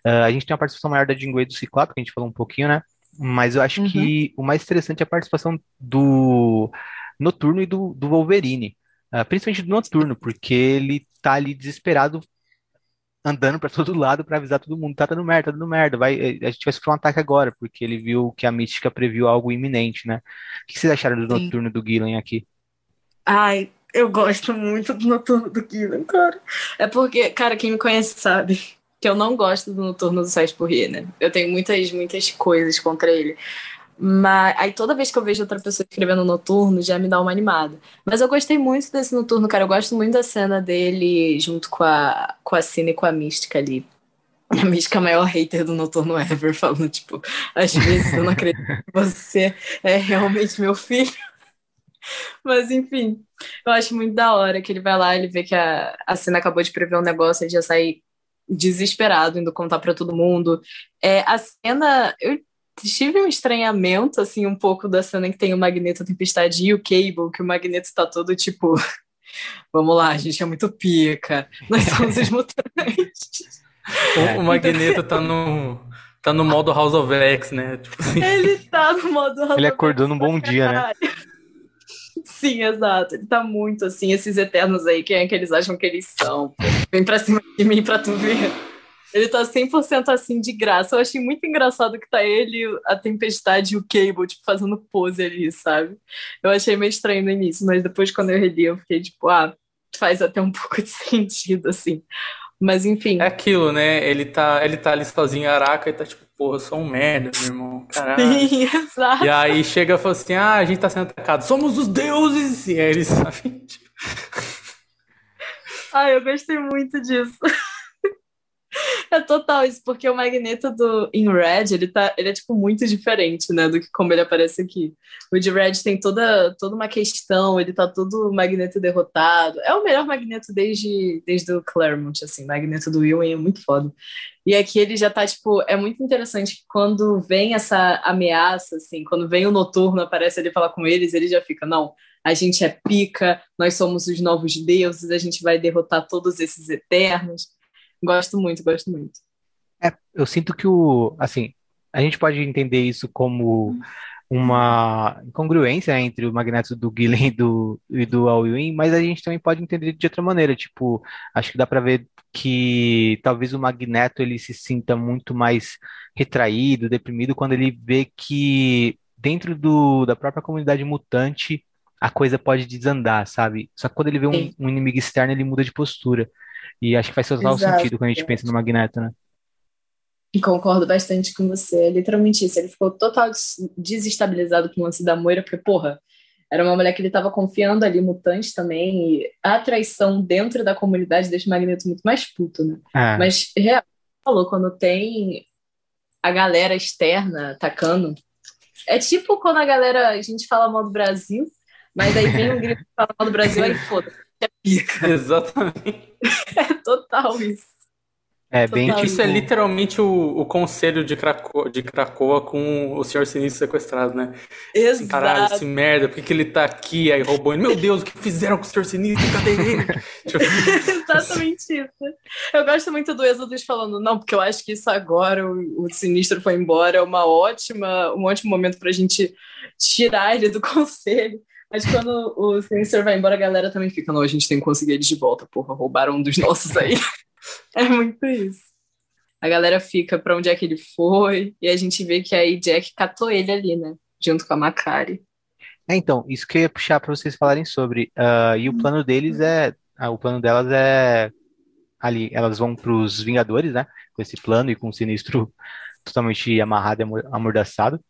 Speaker 1: Uh, a gente tem uma participação maior da Jean Grey do Ciclope, que a gente falou um pouquinho, né? Mas eu acho uhum. que o mais interessante é a participação do Noturno e do, do Wolverine. Uh, principalmente do Noturno, porque ele tá ali desesperado andando para todo lado para avisar todo mundo, tá dando merda, tá dando merda, vai, a gente vai sofrer um ataque agora, porque ele viu que a Mística previu algo iminente, né? O que vocês acharam do Sim. Noturno do Gillen aqui?
Speaker 2: Ai, eu gosto muito do Noturno do Gillen, cara. É porque, cara, quem me conhece sabe que eu não gosto do Noturno do Sérgio Porrier, né? Eu tenho muitas, muitas coisas contra ele. Mas aí toda vez que eu vejo outra pessoa escrevendo noturno, já me dá uma animada. Mas eu gostei muito desse noturno, cara. Eu gosto muito da cena dele junto com a, com a Cine e com a Mística ali. A Mística é a maior hater do noturno ever, falando, tipo, às vezes eu não acredito que você é realmente meu filho. Mas enfim, eu acho muito da hora que ele vai lá, ele vê que a, a cena acabou de prever um negócio, ele já sai desesperado, indo contar para todo mundo. É, a cena, eu tive um estranhamento, assim, um pouco da cena que tem o Magneto, a Tempestade e o Cable, que o Magneto tá todo tipo, vamos lá, a gente é muito pica, nós somos os mutantes.
Speaker 3: O, o Magneto tá no, tá no modo House of X, né?
Speaker 2: Tipo assim. Ele tá no modo House
Speaker 1: Ele acordou num bom dia, né?
Speaker 2: Sim, exato. Ele tá muito assim, esses eternos aí, quem é que eles acham que eles são? Vem pra cima de mim pra tu ver. Ele tá 100% assim de graça. Eu achei muito engraçado que tá ele, a Tempestade e o Cable, tipo, fazendo pose ali, sabe? Eu achei meio estranho no início, mas depois quando eu reli, eu fiquei tipo, ah, faz até um pouco de sentido, assim. Mas enfim.
Speaker 3: É aquilo, né? Ele tá, ele tá ali sozinho, Araca, e tá tipo, porra, eu sou um merda, meu irmão. Caralho.
Speaker 2: Sim, exato.
Speaker 3: E aí chega e fala assim: ah, a gente tá sendo atacado, somos os deuses! E aí eles, sabe?
Speaker 2: Ai, eu gostei muito disso. É total isso, porque o Magneto do em Red, ele tá, ele é tipo muito diferente, né, do que como ele aparece aqui. O de Red tem toda, toda uma questão, ele tá todo Magneto derrotado. É o melhor Magneto desde desde o Claremont, assim, Magneto do Will é muito foda. E aqui ele já tá tipo, é muito interessante que quando vem essa ameaça assim, quando vem o Noturno aparece ele falar com eles, ele já fica, não, a gente é pica, nós somos os novos deuses, a gente vai derrotar todos esses eternos. Gosto muito, gosto muito.
Speaker 1: É, eu sinto que o, assim, a gente pode entender isso como uma incongruência entre o Magneto do Gillen e do, e do Alwyn, mas a gente também pode entender de outra maneira, tipo, acho que dá para ver que talvez o Magneto ele se sinta muito mais retraído, deprimido quando ele vê que dentro do, da própria comunidade mutante a coisa pode desandar, sabe? Só que quando ele vê um, um inimigo externo, ele muda de postura. E acho que faz total Exato. sentido quando a gente pensa no Magneto, né?
Speaker 2: Concordo bastante com você. É literalmente isso. Ele ficou total desestabilizado com o lance da Moira, porque, porra, era uma mulher que ele estava confiando ali, mutante também, e a traição dentro da comunidade deixa o Magneto muito mais puto, né?
Speaker 1: É.
Speaker 2: Mas, real, falou, quando tem a galera externa atacando, é tipo quando a galera, a gente fala mal do Brasil, mas aí vem um grito que fala mal do Brasil, aí foda é pica.
Speaker 3: Exatamente.
Speaker 2: É total isso.
Speaker 1: É, bem
Speaker 3: Isso
Speaker 1: tipo...
Speaker 3: é literalmente o, o conselho de Cracoa, de Cracoa com o Senhor Sinistro sequestrado, né?
Speaker 2: Exato.
Speaker 3: Caralho, esse merda, por que, que ele tá aqui? Aí roubou ele. Meu Deus, o que fizeram com o Senhor Sinistro? Cadê ele?
Speaker 2: Exatamente isso. Eu gosto muito do Exodus falando, não, porque eu acho que isso agora, o, o Sinistro foi embora, é uma ótima, um ótimo momento pra gente tirar ele do conselho. Mas quando o Sinistro vai embora, a galera também fica, não, a gente tem que conseguir eles de volta, porra, roubaram um dos nossos aí. É muito isso. A galera fica pra onde é que ele foi, e a gente vê que aí Jack catou ele ali, né? Junto com a Macari.
Speaker 1: É, então, isso que eu ia puxar para vocês falarem sobre. ah, e o plano deles é. ah, o plano delas é. Ali, elas vão para os Vingadores, né? Com esse plano e com o Sinistro totalmente amarrado e amor- amordaçado.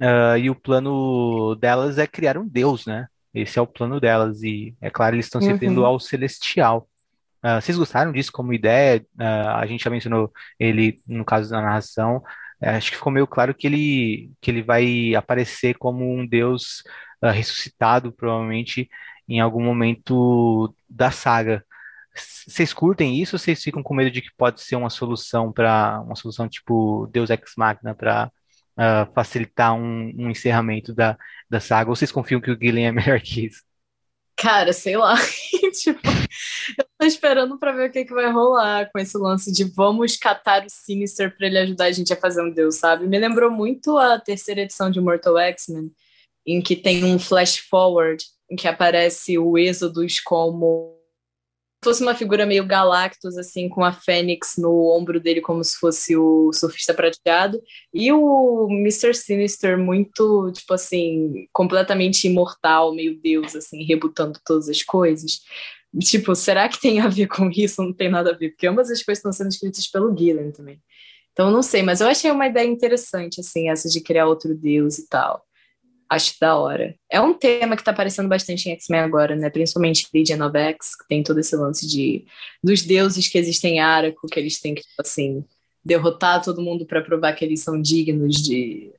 Speaker 1: Ah, e o plano delas é criar um deus, né? Esse é o plano delas. E, é claro, eles estão se
Speaker 2: Uhum.
Speaker 1: referindo ao Celestial. Ah, vocês gostaram disso como ideia? Ah, a gente já mencionou ele no caso da narração. Acho que ficou meio claro que ele, que ele vai aparecer como um deus ressuscitado, provavelmente, em algum momento da saga. Vocês curtem isso ou vocês ficam com medo de que pode ser uma solução para uma solução tipo Deus Ex Machina para facilitar um, um encerramento da, da saga? Ou vocês confiam que o Gillen é melhor que isso?
Speaker 2: Cara, sei lá. tipo, eu tô esperando pra ver o que, que vai rolar com esse lance de vamos catar o Sinister pra ele ajudar a gente a fazer um deus, sabe? Me lembrou muito a terceira edição de Mortal X-Men, em que tem um flash forward, em que aparece o Exodus como fosse uma figura meio Galactus, assim, com a Fênix no ombro dele, como se fosse o surfista prateado, e o Mr. Sinister muito, tipo assim, completamente imortal, meio deus, assim, rebutando todas as coisas. Tipo, será que tem a ver com isso? Não tem nada a ver, porque ambas as coisas estão sendo escritas pelo Gillen também. Então, não sei, mas eu achei uma ideia interessante, assim, essa de criar outro deus e tal. Acho da hora. É um tema que tá aparecendo bastante em X-Men agora, né? Principalmente Legion of X, que tem todo esse lance de dos deuses que existem em Araco, que eles têm que, tipo assim, derrotar todo mundo para provar que eles são dignos de,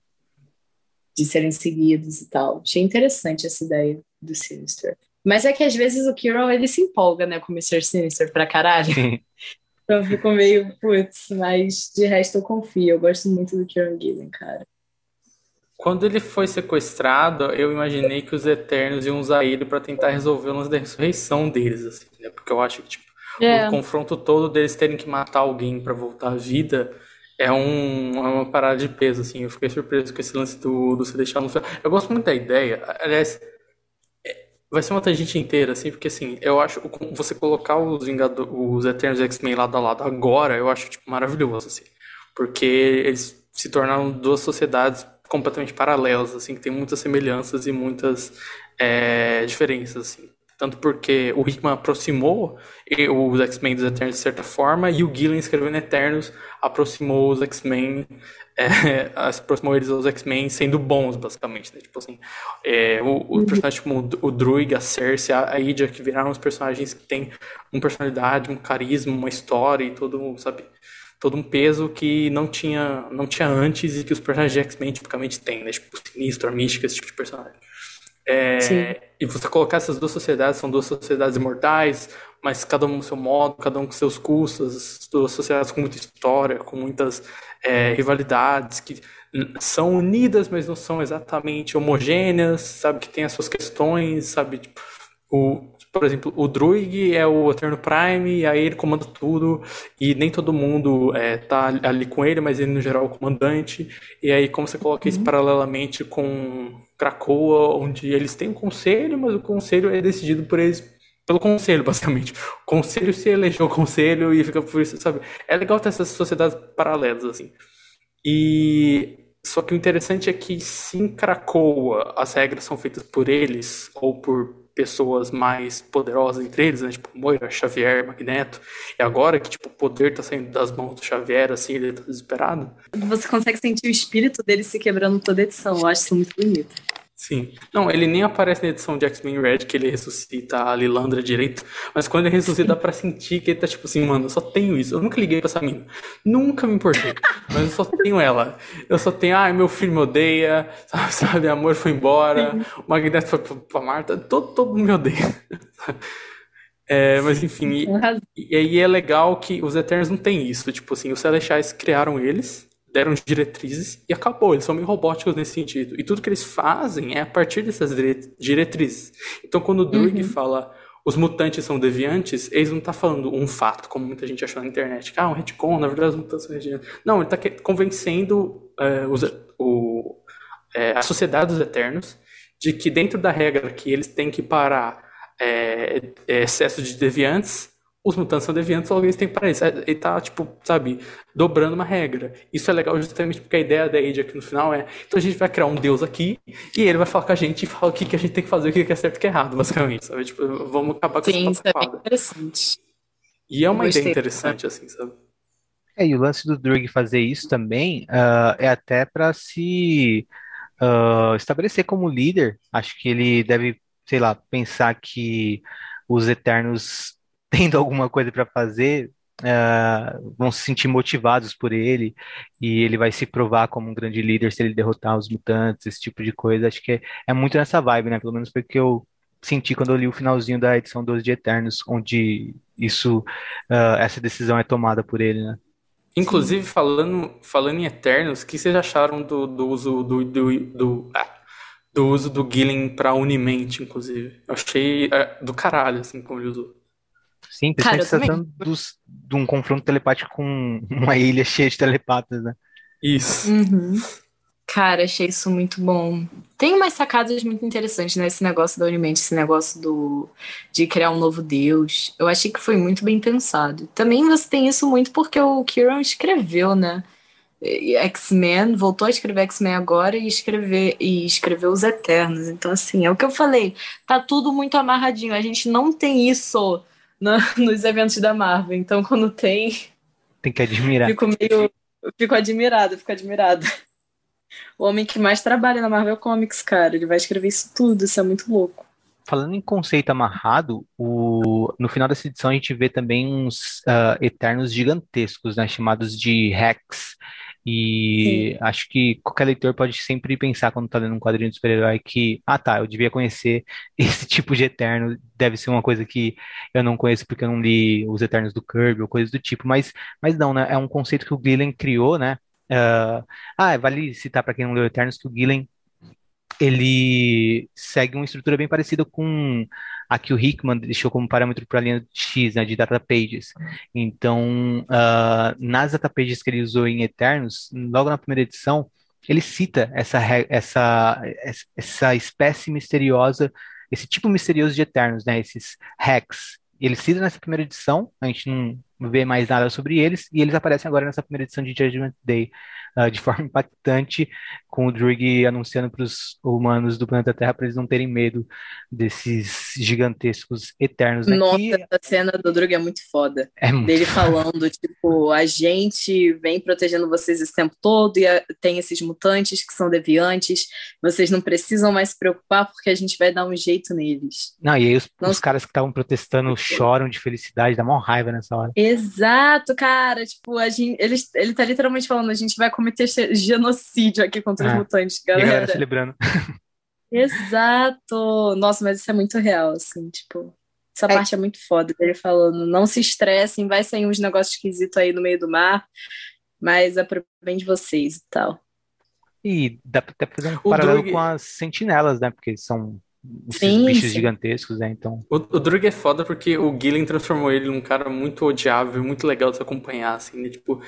Speaker 2: de serem seguidos e tal. Achei interessante essa ideia do Sinister. Mas é que às vezes o Kieran, ele se empolga, né, com o Mr. Sinister pra caralho. Então eu fico meio, putz, mas de resto eu confio. Eu gosto muito do Kieran Gillen, cara.
Speaker 3: Quando ele foi sequestrado, eu imaginei que os Eternos iam usar ele pra tentar resolver o lance da ressurreição deles, assim, né? Porque eu acho que, tipo,
Speaker 2: É.
Speaker 3: o confronto todo deles terem que matar alguém pra voltar à vida é, um, é uma parada de peso, assim. Eu fiquei surpreso com esse lance do, do Celestial no final. Eu gosto muito da ideia. Aliás, é, vai ser uma tangente inteira, assim, porque, assim, eu acho você colocar os, os Eternos e X-Men lado a lado agora, eu acho, tipo, maravilhoso, assim. Porque eles se tornaram duas sociedades completamente paralelas, assim, que tem muitas semelhanças e muitas é, diferenças, assim. Tanto porque o Hickman aproximou os X-Men dos Eternos de certa forma, e o Gillen escrevendo Eternos aproximou os X-Men, é, aproximou eles aos X-Men sendo bons, basicamente, né? Tipo assim, é, os personagens como o, Druig, a Cersei, a, a Idia, que viraram os personagens que têm uma personalidade, um carisma, uma história e todo, sabe, todo um peso que não tinha, não tinha antes e que os personagens de X-Men tipicamente têm, né? Tipo, Sinistro, a Mística, esse tipo de personagem. É,
Speaker 2: Sim.
Speaker 3: e você colocar essas duas sociedades, são duas sociedades imortais, mas cada um com seu modo, cada um com seus custos, duas sociedades com muita história, com muitas é, rivalidades, que são unidas, mas não são exatamente homogêneas, sabe? Que tem as suas questões, sabe? Tipo, o, por exemplo, o Druig é o Eterno Prime, e aí ele comanda tudo, e nem todo mundo é, tá ali com ele, mas ele no geral é o comandante. E aí, como você coloca isso paralelamente com Krakoa, onde eles têm um conselho, mas o conselho é decidido por eles, pelo conselho, basicamente. O conselho se elegeu o conselho e fica por isso, sabe? É legal ter essas sociedades paralelas, assim. E só que o interessante é que se em Krakoa as regras são feitas por eles ou por pessoas mais poderosas entre eles, né? Tipo Moira, Xavier, Magneto. E agora que tipo o poder tá saindo das mãos do Xavier, assim, ele tá desesperado.
Speaker 2: Você consegue sentir o espírito dele se quebrando toda edição. Eu acho isso muito bonito.
Speaker 3: Sim. Não, ele nem aparece na edição de X-Men Red que ele ressuscita a Lilandra direito, mas quando ele ressuscita dá pra sentir que ele tá tipo assim, mano, eu só tenho isso. Eu nunca liguei pra essa mina. Nunca me importei. Mas eu só tenho ela. Eu só tenho, ai, meu filho me odeia, sabe, sabe amor foi embora, o Magneto foi pra, pra Marta, todo, todo mundo me odeia. É, mas enfim, e, e, aí é legal que os Eternos não tem isso. Tipo assim, os Celestiais criaram eles, deram diretrizes e acabou. Eles são meio robóticos nesse sentido. E tudo que eles fazem é a partir dessas diretrizes. Então quando o Drug uhum. fala os mutantes são deviantes, eles não tá falando um fato, como muita gente achou na internet. Que, ah, um retcon, na verdade os mutantes são deviantes. Não, ele tá convencendo é, os, o, é, a sociedade dos Eternos de que dentro da regra que eles têm que parar é, é, excesso de deviantes, os mutantes são deviantes, logo eles têm que parar isso. Ele tá, tipo, sabe, dobrando uma regra. Isso é legal justamente porque a ideia da Age aqui no final é, então a gente vai criar um deus aqui, e ele vai falar com a gente e falar o que, que a gente tem que fazer, o que, que é certo e o que é errado, basicamente, sabe? Tipo, vamos acabar com
Speaker 2: Sim, isso é bem interessante.
Speaker 3: E é uma ideia interessante, assim, sabe?
Speaker 1: É, e o lance do Drug fazer isso também uh, é até para se uh, estabelecer como líder. Acho que ele deve, sei lá, pensar que os Eternos, tendo alguma coisa para fazer, uh, vão se sentir motivados por ele e ele vai se provar como um grande líder se ele derrotar os mutantes, esse tipo de coisa. Acho que é, é muito nessa vibe, né? Pelo menos foi o que eu senti quando eu li o finalzinho da edição 12 de Eternos, onde isso, uh, essa decisão é tomada por ele, né?
Speaker 3: Inclusive, falando, falando em Eternos, o que vocês acharam do, do uso do, do, do, ah, do uso do Gillen pra Unimente, inclusive? Eu achei é, do caralho, assim, como ele usou.
Speaker 1: Sim, principalmente tratando dos, de um confronto telepático com uma ilha cheia de telepatas, né?
Speaker 3: Isso.
Speaker 2: Uhum. Cara, achei isso muito bom. Tem umas sacadas muito interessantes nesse negócio da Unimente, esse negócio do de criar um novo deus. Eu achei que foi muito bem pensado. Também você tem isso muito porque o Kieran escreveu, né? X-Men, voltou a escrever X-Men agora e escrever e escreveu os Eternos. Então, assim, é o que eu falei. Tá tudo muito amarradinho. A gente não tem isso no, nos eventos da Marvel. Então, quando tem.
Speaker 1: Tem que admirar.
Speaker 2: Fico meio. Fico admirada, fico admirada. O homem que mais trabalha na Marvel Comics, cara. Ele vai escrever isso tudo, isso é muito louco.
Speaker 1: Falando em conceito amarrado, o... no final dessa edição a gente vê também uns uh, Eternos gigantescos, né, chamados de Rex. E Sim. acho que qualquer leitor pode sempre pensar quando está lendo um quadrinho de super-herói que, ah tá, eu devia conhecer esse tipo de Eterno, deve ser uma coisa que eu não conheço porque eu não li os Eternos do Kirby ou coisas do tipo, mas, mas não, né? É um conceito que o Gillen criou, né? Uh, ah, vale citar para quem não leu Eternos que o Gillen ele segue uma estrutura bem parecida com a que o Hickman deixou como parâmetro para a linha X, né, de data pages. Então, uh, nas data pages que ele usou em Eternos, logo na primeira edição, ele cita essa, essa, essa espécie misteriosa, esse tipo misterioso de Eternos, né, esses hacks. Ele cita nessa primeira edição, a gente não vê mais nada sobre eles, e eles aparecem agora nessa primeira edição de Judgment Day uh, de forma impactante, com o Drug anunciando para os humanos do planeta Terra para eles não terem medo desses gigantescos eternos. Né?
Speaker 2: Nossa, que... essa cena do Drug é muito foda.
Speaker 1: É muito
Speaker 2: Dele falando, tipo, a gente vem protegendo vocês esse tempo todo e tem esses mutantes que são deviantes, vocês não precisam mais se preocupar porque a gente vai dar um jeito neles.
Speaker 1: Não, e aí os, os caras que estavam protestando choram de felicidade, dá uma raiva nessa hora.
Speaker 2: Exato, cara. Tipo, a gente, ele, ele tá literalmente falando, a gente vai cometer genocídio aqui contra os é. mutantes, galera. E a galera
Speaker 1: celebrando.
Speaker 2: Exato! Nossa, mas isso é muito real, assim, tipo. Essa é. parte é muito foda dele falando, não se estressem, vai sair uns negócios esquisitos aí no meio do mar, mas é pro bem de vocês e tal.
Speaker 1: E dá pra até fazer um o paralelo com as sentinelas, né? Porque são esses sim, bichos sim. gigantescos, né? Então.
Speaker 3: O, o Drug é foda porque o Gillen transformou ele num cara muito odiável, muito legal de se acompanhar, assim, né? Tipo,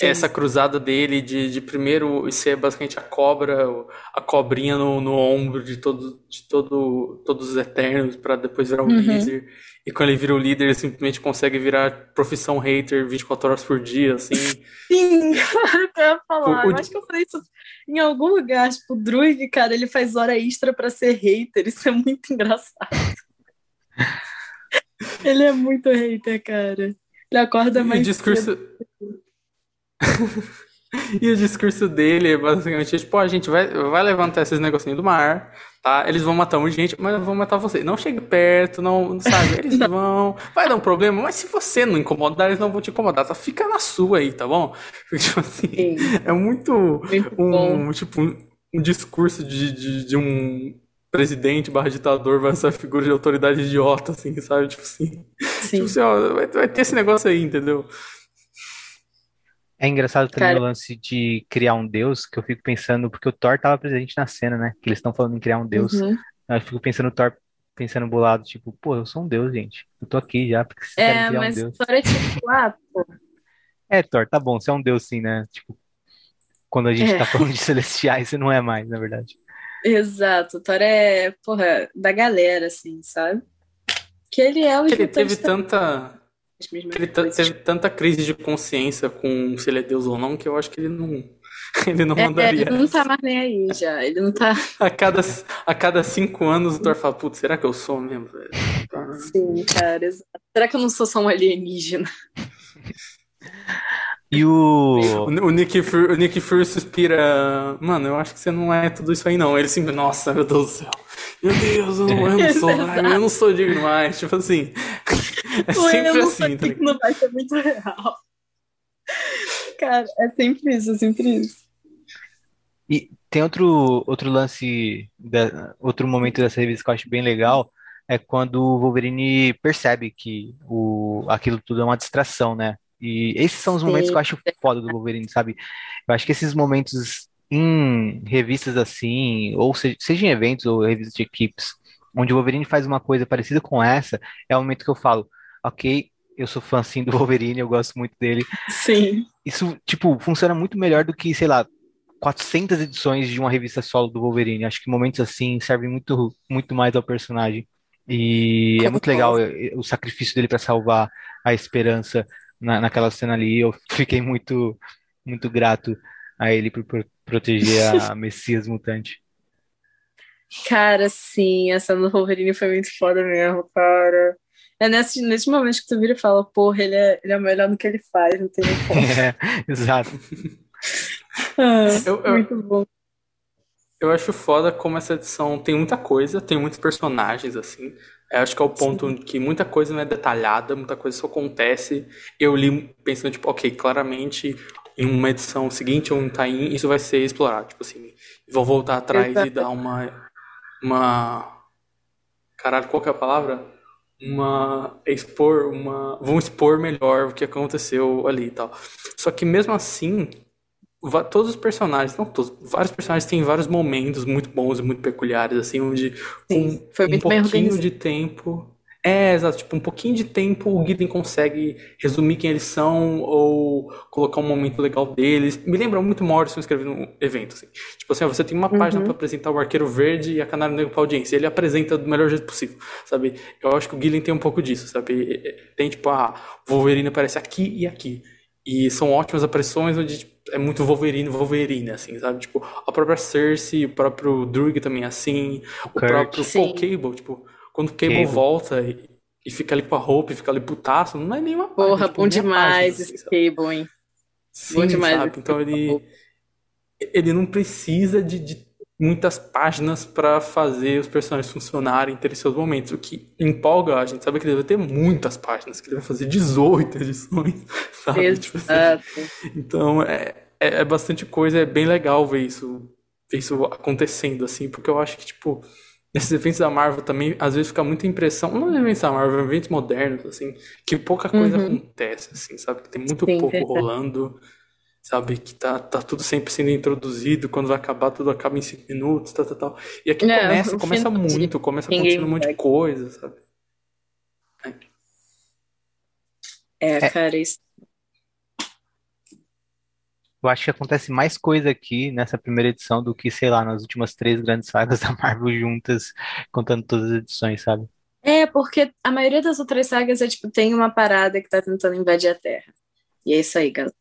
Speaker 3: Sim. essa cruzada dele de, de primeiro ser basicamente a cobra, a cobrinha no, no ombro de, todo, de todo, todos os Eternos, para depois virar o uhum. líder. E quando ele vira o líder, ele simplesmente consegue virar profissão hater 24 horas por dia, assim.
Speaker 2: Sim, eu ia falar. O, eu acho que eu falei isso em algum lugar. Tipo, o Druid, cara, ele faz hora extra para ser hater. Isso é muito engraçado. ele é muito hater, cara. Ele acorda mais.
Speaker 3: O discurso. Cedo. e o discurso dele é basicamente tipo, a gente vai, vai levantar esses negocinhos do mar, tá? Eles vão matar um gente, mas vão matar você. Não chegue perto, não, sabe? Eles vão. Vai dar um problema, mas se você não incomodar, eles não vão te incomodar. Tá? Fica na sua aí, tá bom? Tipo assim, Sim. é muito, muito um, tipo, um, um discurso de, de, de um presidente barra ditador vai ser figura de autoridade idiota, assim, sabe? Tipo assim. tipo assim, ó, vai, vai ter esse negócio aí, entendeu?
Speaker 1: É engraçado também Cara... o lance de criar um deus, que eu fico pensando, porque o Thor estava presente na cena, né? Que eles estão falando em criar um deus. Uhum. Eu fico pensando o Thor pensando bolado, tipo, pô, eu sou um deus, gente. Eu tô aqui já, porque vocês
Speaker 2: é, criar mas um deus. Thor é tipo, ah, pô.
Speaker 1: É, Thor, tá bom, você é um deus sim, né? Tipo, quando a gente é. tá falando de celestiais, você não é mais, na verdade.
Speaker 2: Exato, o Thor é, porra, da galera, assim, sabe? Que ele é o
Speaker 3: que ele teve tanta ele teve tanta crise de consciência com se ele é Deus ou não que eu acho que ele não ele não é, mandaria.
Speaker 2: ele não tá mais nem aí já. Ele não tá.
Speaker 3: A cada, a cada cinco anos o Thor fala, putz, será que eu sou mesmo, velho?
Speaker 2: Sim, cara. Será que eu não sou só um alienígena?
Speaker 1: E o.
Speaker 3: O Nick, Fury, o Nick Fury suspira. Mano, eu acho que você não é tudo isso aí, não. Ele sempre, nossa, meu Deus do céu. Meu Deus, eu não, eu não sou, eu não sou digno mais. Tipo assim. É sempre
Speaker 2: eu
Speaker 3: assim, tá
Speaker 2: Não vai ser muito real. Cara, é sempre isso, é sempre isso.
Speaker 1: E tem outro, outro lance, outro momento dessa revista que eu acho bem legal, é quando o Wolverine percebe que o, aquilo tudo é uma distração, né? E esses são os momentos que eu acho foda do Wolverine, sabe? Eu acho que esses momentos em revistas assim, ou seja, seja em eventos ou revistas de equipes, onde o Wolverine faz uma coisa parecida com essa, é o momento que eu falo, ok, eu sou fã sim do Wolverine, eu gosto muito dele.
Speaker 2: Sim.
Speaker 1: Isso, tipo, funciona muito melhor do que, sei lá, 400 edições de uma revista solo do Wolverine. Acho que momentos assim servem muito, muito mais ao personagem. E Como é muito legal o sacrifício dele para salvar a esperança na, naquela cena ali. Eu fiquei muito, muito grato a ele por, por proteger a Messias mutante.
Speaker 2: Cara, sim, essa do Wolverine foi muito foda mesmo, cara. É nesse, nesse momento que tu vira e fala, porra, ele é, ele é melhor no que ele faz, não tem como.
Speaker 1: É, exato.
Speaker 2: ah, eu, eu, muito bom.
Speaker 3: Eu acho foda como essa edição tem muita coisa, tem muitos personagens, assim. Eu acho que é o ponto Sim. que muita coisa não é detalhada, muita coisa só acontece. Eu li pensando, tipo, ok, claramente em uma edição seguinte ou um tain, isso vai ser explorado. Tipo assim, vou voltar atrás Exato. e dar uma. Uma. Caralho, qual que é a palavra? Uma. Expor, uma. Vão expor melhor o que aconteceu ali e tal. Só que mesmo assim, todos os personagens, não todos, vários personagens têm vários momentos muito bons e muito peculiares, assim, onde Sim, um, um pouquinho de tempo. É, exato, tipo, um pouquinho de tempo o Guiden consegue resumir quem eles são ou colocar um momento legal deles. Me lembra muito Morrison escrevendo um evento, assim. Tipo assim, você tem uma uhum. página para apresentar o Arqueiro Verde e a Canário Negro pra audiência. Ele apresenta do melhor jeito possível, sabe? Eu acho que o Guilherme tem um pouco disso, sabe? Tem, tipo, ah, Wolverine aparece aqui e aqui. E são ótimas aparições onde tipo, é muito Wolverine, Wolverine, assim, sabe? Tipo, a própria Cersei, o próprio Drug também é assim, o Kurt. próprio Paul Cable, tipo, quando o Cable, Cable. volta e, e, fica ali com a roupa e fica ali putaço, não é nenhuma
Speaker 2: Porra, tipo, bom demais página, esse assim, Cable, hein?
Speaker 3: Sim, bom demais. Sabe? Então ele, ele não precisa de, de muitas páginas para fazer os personagens funcionarem, ter seus momentos. O que empolga a gente sabe que ele vai ter muitas páginas, que ele vai fazer 18 edições, sabe? Tipo assim. Então é, é, é, bastante coisa, é bem legal ver isso, ver isso acontecendo, assim, porque eu acho que, tipo, nesses eventos da Marvel também, às vezes fica muita impressão, não é eventos da Marvel, eventos modernos, assim, que pouca coisa uhum. acontece, assim, sabe? Que tem muito Sim, pouco rolando sabe? Que tá, tá tudo sempre sendo introduzido, quando vai acabar, tudo acaba em cinco minutos, tal, tal, tal. E aqui não, começa, começa muito, começa acontecendo um monte de coisa, sabe?
Speaker 2: É, é, cara, isso.
Speaker 1: Eu acho que acontece mais coisa aqui nessa primeira edição do que, sei lá, nas últimas três grandes sagas da Marvel juntas, contando todas as edições, sabe?
Speaker 2: É, porque a maioria das outras sagas é tipo, tem uma parada que tá tentando invadir a Terra. E é isso aí, galera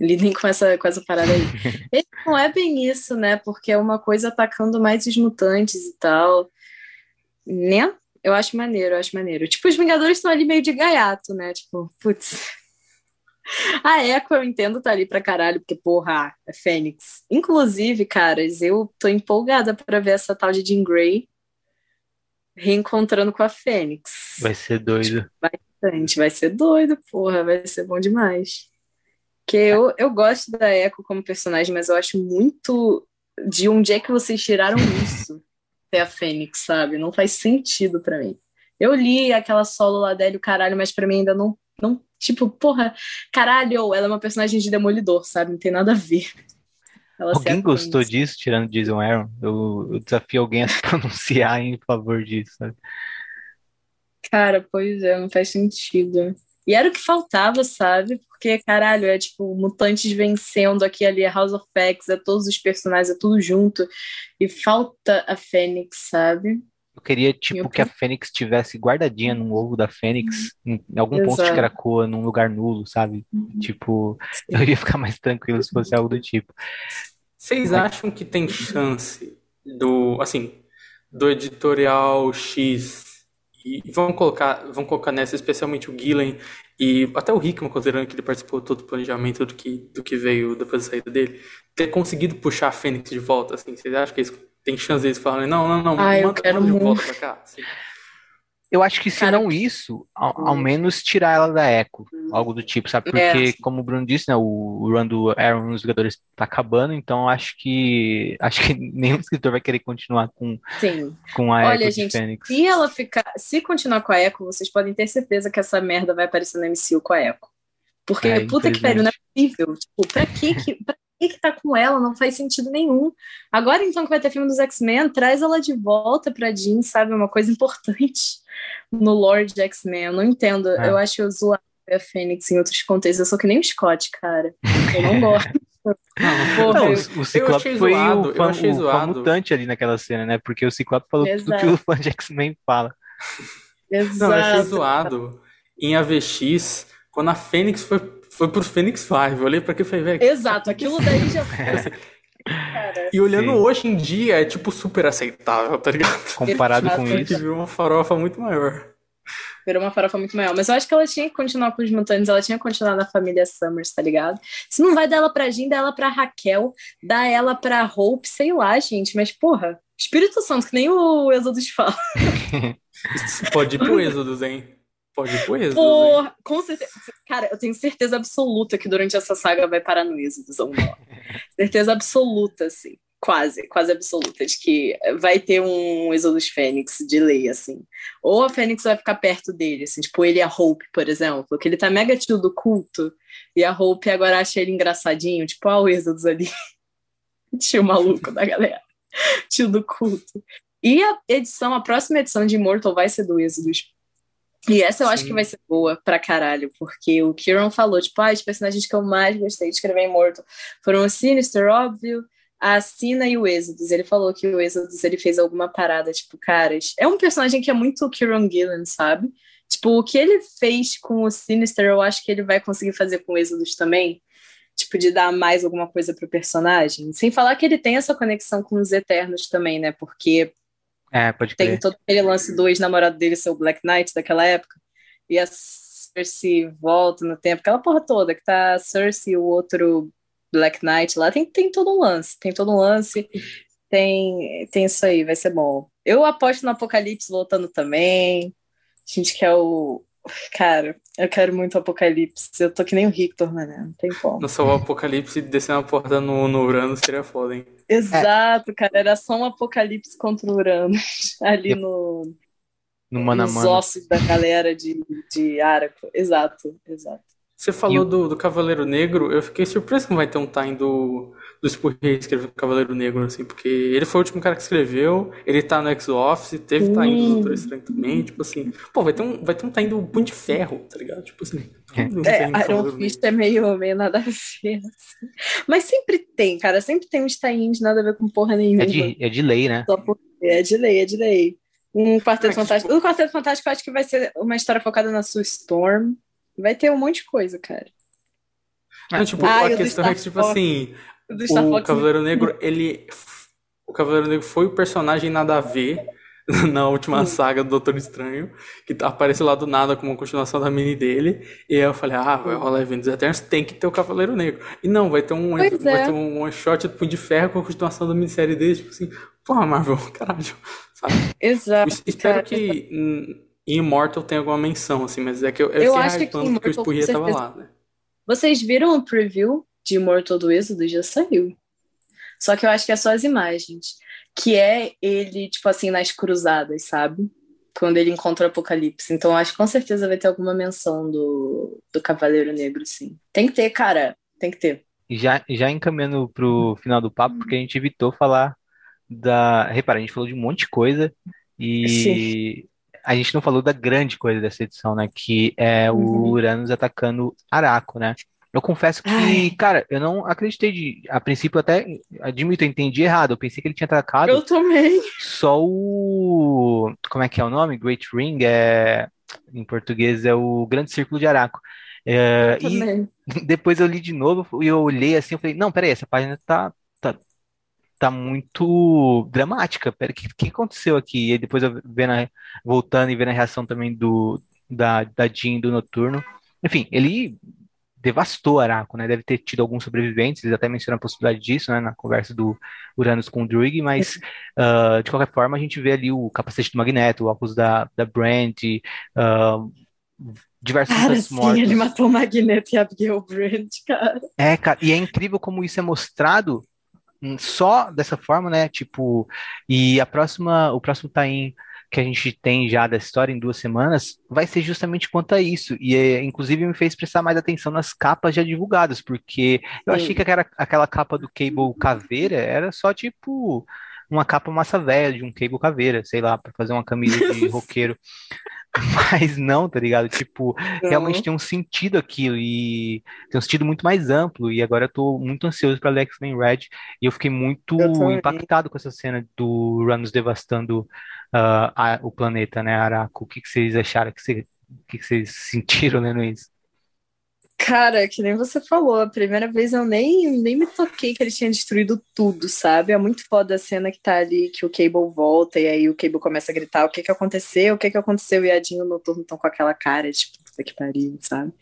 Speaker 2: lidem com essa, com essa parada aí. Não é bem isso, né? Porque é uma coisa atacando mais os mutantes e tal. Né? Eu acho maneiro, eu acho maneiro. Tipo, os Vingadores estão ali meio de gaiato, né? Tipo, putz. A Echo eu entendo tá ali pra caralho, porque, porra, é Fênix. Inclusive, caras, eu tô empolgada pra ver essa tal de Jean Grey reencontrando com a Fênix.
Speaker 1: Vai ser doido.
Speaker 2: Bastante, vai ser doido, porra, vai ser bom demais. Porque eu, eu gosto da Echo como personagem, mas eu acho muito de onde é que vocês tiraram isso? Ser a Fênix, sabe? Não faz sentido para mim. Eu li aquela solo lá dela, caralho, mas pra mim ainda não, não. Tipo, porra, caralho, ela é uma personagem de Demolidor, sabe? Não tem nada a ver.
Speaker 1: Ela alguém gostou disso, tirando Jason Aaron? Eu, eu desafio alguém a se pronunciar em favor disso, sabe?
Speaker 2: Cara, pois é, não faz sentido. E era o que faltava, sabe? Porque, caralho, é tipo mutantes vencendo aqui ali, é House of X, é todos os personagens, é tudo junto. E falta a Fênix, sabe?
Speaker 1: Eu queria, tipo, que a Fênix tivesse guardadinha no ovo da Fênix, em, algum Exato. ponto de Krakoa, num lugar nulo, sabe? Uhum. Tipo, eu ia ficar mais tranquilo se fosse algo do tipo.
Speaker 3: Vocês acham que tem chance do, assim, do editorial X e vamos colocar, vamos colocar nessa especialmente o Gillen e até o Hickman, considerando que ele participou todo o planejamento do que, do que veio depois da saída dele, ter conseguido puxar a Fênix de volta, assim, vocês acham que isso tem chance deles falarem, não, não, não,
Speaker 2: ah, manda, manda de volta pra cá. Assim.
Speaker 1: Eu acho que se Cara, não isso, ao, ao, menos tirar ela da Echo, algo do tipo, sabe? Porque, é. como o Bruno disse, né, o, o run do Aaron nos jogadores tá acabando, então acho que acho que nenhum escritor vai querer continuar com,
Speaker 2: Sim.
Speaker 1: com a
Speaker 2: Olha,
Speaker 1: Echo
Speaker 2: gente,
Speaker 1: Fênix.
Speaker 2: Se ela ficar, se continuar com a Echo, vocês podem ter certeza que essa merda vai aparecer no MCU com a Echo. Porque, é, puta que pariu, não é possível. Tipo, pra que, que, pra que tá com ela? Não faz sentido nenhum. Agora, então, que vai ter filme dos X-Men, traz ela de volta pra Jean, sabe? Uma coisa importante no Lord X-Men. Eu não entendo. É. Eu acho zoado a Fênix em outros contextos. Eu sou que nem o Scott, cara. Eu não gosto.
Speaker 1: Não, porra, não, o, o Ciclope foi zoado, o, fã, o fã mutante ali naquela cena, né? Porque o Ciclope falou Exato. tudo que o fã de X-Men fala.
Speaker 3: Exato. Não, eu achei zoado em AVX, quando a Fênix foi foi pro Phoenix 5. Eu olhei pra aqui e falei, velho.
Speaker 2: Exato, aquilo daí já foi.
Speaker 3: e olhando Sim. hoje em dia, é tipo super aceitável, tá ligado?
Speaker 1: Comparado com isso.
Speaker 3: Virou uma farofa muito maior.
Speaker 2: Virou uma farofa muito maior. Mas eu acho que ela tinha que continuar com os mutantes, ela tinha que continuar na família Summers, tá ligado? Se não vai dar ela pra Jean, dá ela pra Raquel, dá ela pra Hope, sei lá, gente. Mas, porra, Espírito Santo, que nem o Exodus fala.
Speaker 3: Pode ir pro Exodus, hein? Pode ir pro Êxodo.
Speaker 2: Porra, com certeza. Cara, eu tenho certeza absoluta que durante essa saga vai parar no Êxodo não. certeza absoluta, assim. Quase, quase absoluta, de que vai ter um Exodus Fênix de lei, assim. Ou a Fênix vai ficar perto dele, assim, tipo ele e a Hope, por exemplo, que ele tá mega tio do culto, e a Hope agora acha ele engraçadinho, tipo, ah, o Exodus ali. tio maluco da galera. tio do culto. E a edição, a próxima edição de Immortal vai ser do Exodus e essa eu Sim. acho que vai ser boa pra caralho, porque o Kieran falou, tipo, ah, os personagens que eu mais gostei de escrever em Morto foram o Sinister, óbvio, a Sina e o Exodus. Ele falou que o Exodus ele fez alguma parada, tipo, caras. É um personagem que é muito Kieran Gillen, sabe? Tipo, o que ele fez com o Sinister, eu acho que ele vai conseguir fazer com o Exodus também. Tipo, de dar mais alguma coisa pro personagem. Sem falar que ele tem essa conexão com os Eternos também, né? Porque
Speaker 1: é, pode
Speaker 2: crer. Tem todo aquele lance do ex-namorado dele ser o Black Knight daquela época. E a Cersei volta no tempo, aquela porra toda, que tá a Cersei e o outro Black Knight lá. Tem, tem todo um lance, tem todo um lance. Tem, tem isso aí, vai ser bom. Eu aposto no Apocalipse voltando também. A gente quer o, Cara, eu quero muito Apocalipse. Eu tô que nem o Victor, mano. Não tem como.
Speaker 3: Nossa, o Apocalipse descendo a porta no, no Uranus seria foda, hein?
Speaker 2: Exato, é. cara. Era só um Apocalipse contra o Uranus. Ali no.
Speaker 1: No mano
Speaker 2: nos ossos da galera de, de Araco. Exato, exato.
Speaker 3: Você falou do, do Cavaleiro Negro, eu fiquei surpreso que não vai ter um time do, do Spurrier escrevendo Cavaleiro Negro, assim, porque ele foi o último cara que escreveu, ele tá no X-Office, teve hum. time do Doutor Estranho também, tipo assim, pô, vai ter um, vai ter um time do Punho de Ferro, tá ligado? Tipo assim.
Speaker 2: É, Iron Fist é meio, meio nada a ver, assim. Mas sempre tem, cara, sempre tem uns tie nada a ver com porra nenhuma.
Speaker 1: É de, é de lei, né?
Speaker 2: Só porque é de lei, é de lei. Um Quarteto Fantástico. Tipo... O Quarteto Fantástico eu acho que vai ser uma história focada na sua Storm. Vai ter um monte de coisa, cara.
Speaker 3: Não, tipo, ah, a questão é que, tipo assim, o Cavaleiro Negro, ele. O Cavaleiro Negro foi o personagem nada a ver na última saga do Doutor Estranho, que aparece lá do nada como uma continuação da mini dele. E aí eu falei, ah, vai rolar Eventos Eternos, tem que ter o Cavaleiro Negro. E não, vai ter um, vai é. ter um one shot do Punho de Ferro com a continuação da minissérie dele, tipo assim, porra, Marvel, caralho, sabe?
Speaker 2: Exato.
Speaker 3: espero cara, que em Immortal tenha alguma menção, assim, mas é que eu, eu, eu acho que, porque o Spurrier tava lá, né?
Speaker 2: Vocês viram o preview de Immortal do Êxodo já saiu. Só que eu acho que é só as imagens. Que é ele, tipo assim, nas cruzadas, sabe? quando ele encontra o Apocalipse. Então acho que com certeza vai ter alguma menção do, do Cavaleiro Negro, sim. Tem que ter, cara. Tem que ter.
Speaker 1: Já, já encaminhando pro final do papo, porque a gente evitou falar da. Repara, a gente falou de um monte de coisa e sim. a gente não falou da grande coisa dessa edição, né? Que é o uhum. Uranus atacando Araco, né? Eu confesso que, Ai. cara, eu não acreditei de. A princípio, até admito, eu entendi errado. Eu pensei que ele tinha atacado.
Speaker 2: Eu também.
Speaker 1: Só o. Como é que é o nome? Great Ring é. Em português é o Grande Círculo de Araco. É, e depois eu li de novo e eu olhei assim, eu falei, não, peraí, essa página tá, tá, tá muito dramática. Pera, o que, que aconteceu aqui? E depois eu vendo a, voltando e vendo a reação também do da, da Jean do Noturno. Enfim, ele devastou Araco, né? Deve ter tido alguns sobreviventes, eles até mencionam a possibilidade disso, né? Na conversa do Uranus com o Druig, mas uh, de qualquer forma a gente vê ali o capacete do Magneto, o óculos da, da Brand, uh, diversos
Speaker 2: cara, sim, mortos. ele matou o Magneto e a Abigail Brand, cara.
Speaker 1: É, cara, e é incrível como isso é mostrado hum, só dessa forma, né? Tipo, e a próxima, o próximo Tain que a gente tem já da história em duas semanas vai ser justamente quanto a isso. E, é, inclusive, me fez prestar mais atenção nas capas já divulgadas, porque eu Sim. achei que aquela, aquela capa do Cable Caveira era só tipo uma capa massa velha de um Cable Caveira, sei lá, para fazer uma camisa de roqueiro. Mas não, tá ligado? Tipo, não. realmente tem um sentido aquilo e tem um sentido muito mais amplo. E agora eu tô muito ansioso para X-Men Red. E eu fiquei muito impactado com essa cena do Ranus devastando uh, a, o planeta, né, Araco? O que, que vocês acharam? O que, o que, que vocês sentiram lendo isso?
Speaker 2: Cara, que nem você falou, a primeira vez eu nem, nem me toquei que ele tinha destruído tudo, sabe? É muito foda a cena que tá ali, que o Cable volta e aí o Cable começa a gritar o que que aconteceu, o que que aconteceu, e a Dinho no turno estão com aquela cara, tipo, puta que pariu, sabe?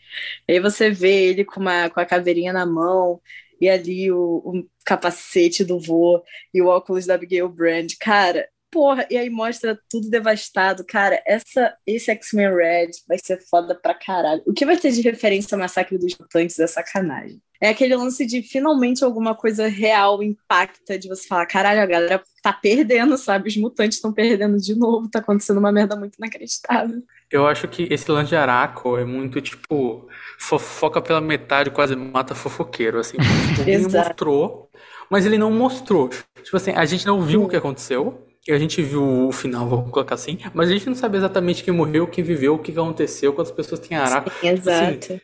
Speaker 2: E aí você vê ele com, uma, com a caveirinha na mão, e ali o, o capacete do vô e o óculos da Abigail Brand. Cara, porra, e aí mostra tudo devastado. Cara, essa, esse X-Men Red vai ser foda pra caralho. O que vai ter de referência ao Massacre dos Mutantes é sacanagem. É aquele lance de finalmente alguma coisa real impacta, de você falar, caralho, a galera tá perdendo, sabe? Os mutantes estão perdendo de novo, tá acontecendo uma merda muito inacreditável.
Speaker 3: Eu acho que esse lance de Araco é muito, tipo, fofoca pela metade, quase mata fofoqueiro, assim. Tipo, ele mostrou, mas ele não mostrou. Tipo assim, a gente não viu Sim. o que aconteceu, a gente viu o final, vou colocar assim, mas a gente não sabe exatamente quem morreu, quem viveu, o que aconteceu, quantas pessoas têm araco.
Speaker 2: Sim, exato. Assim,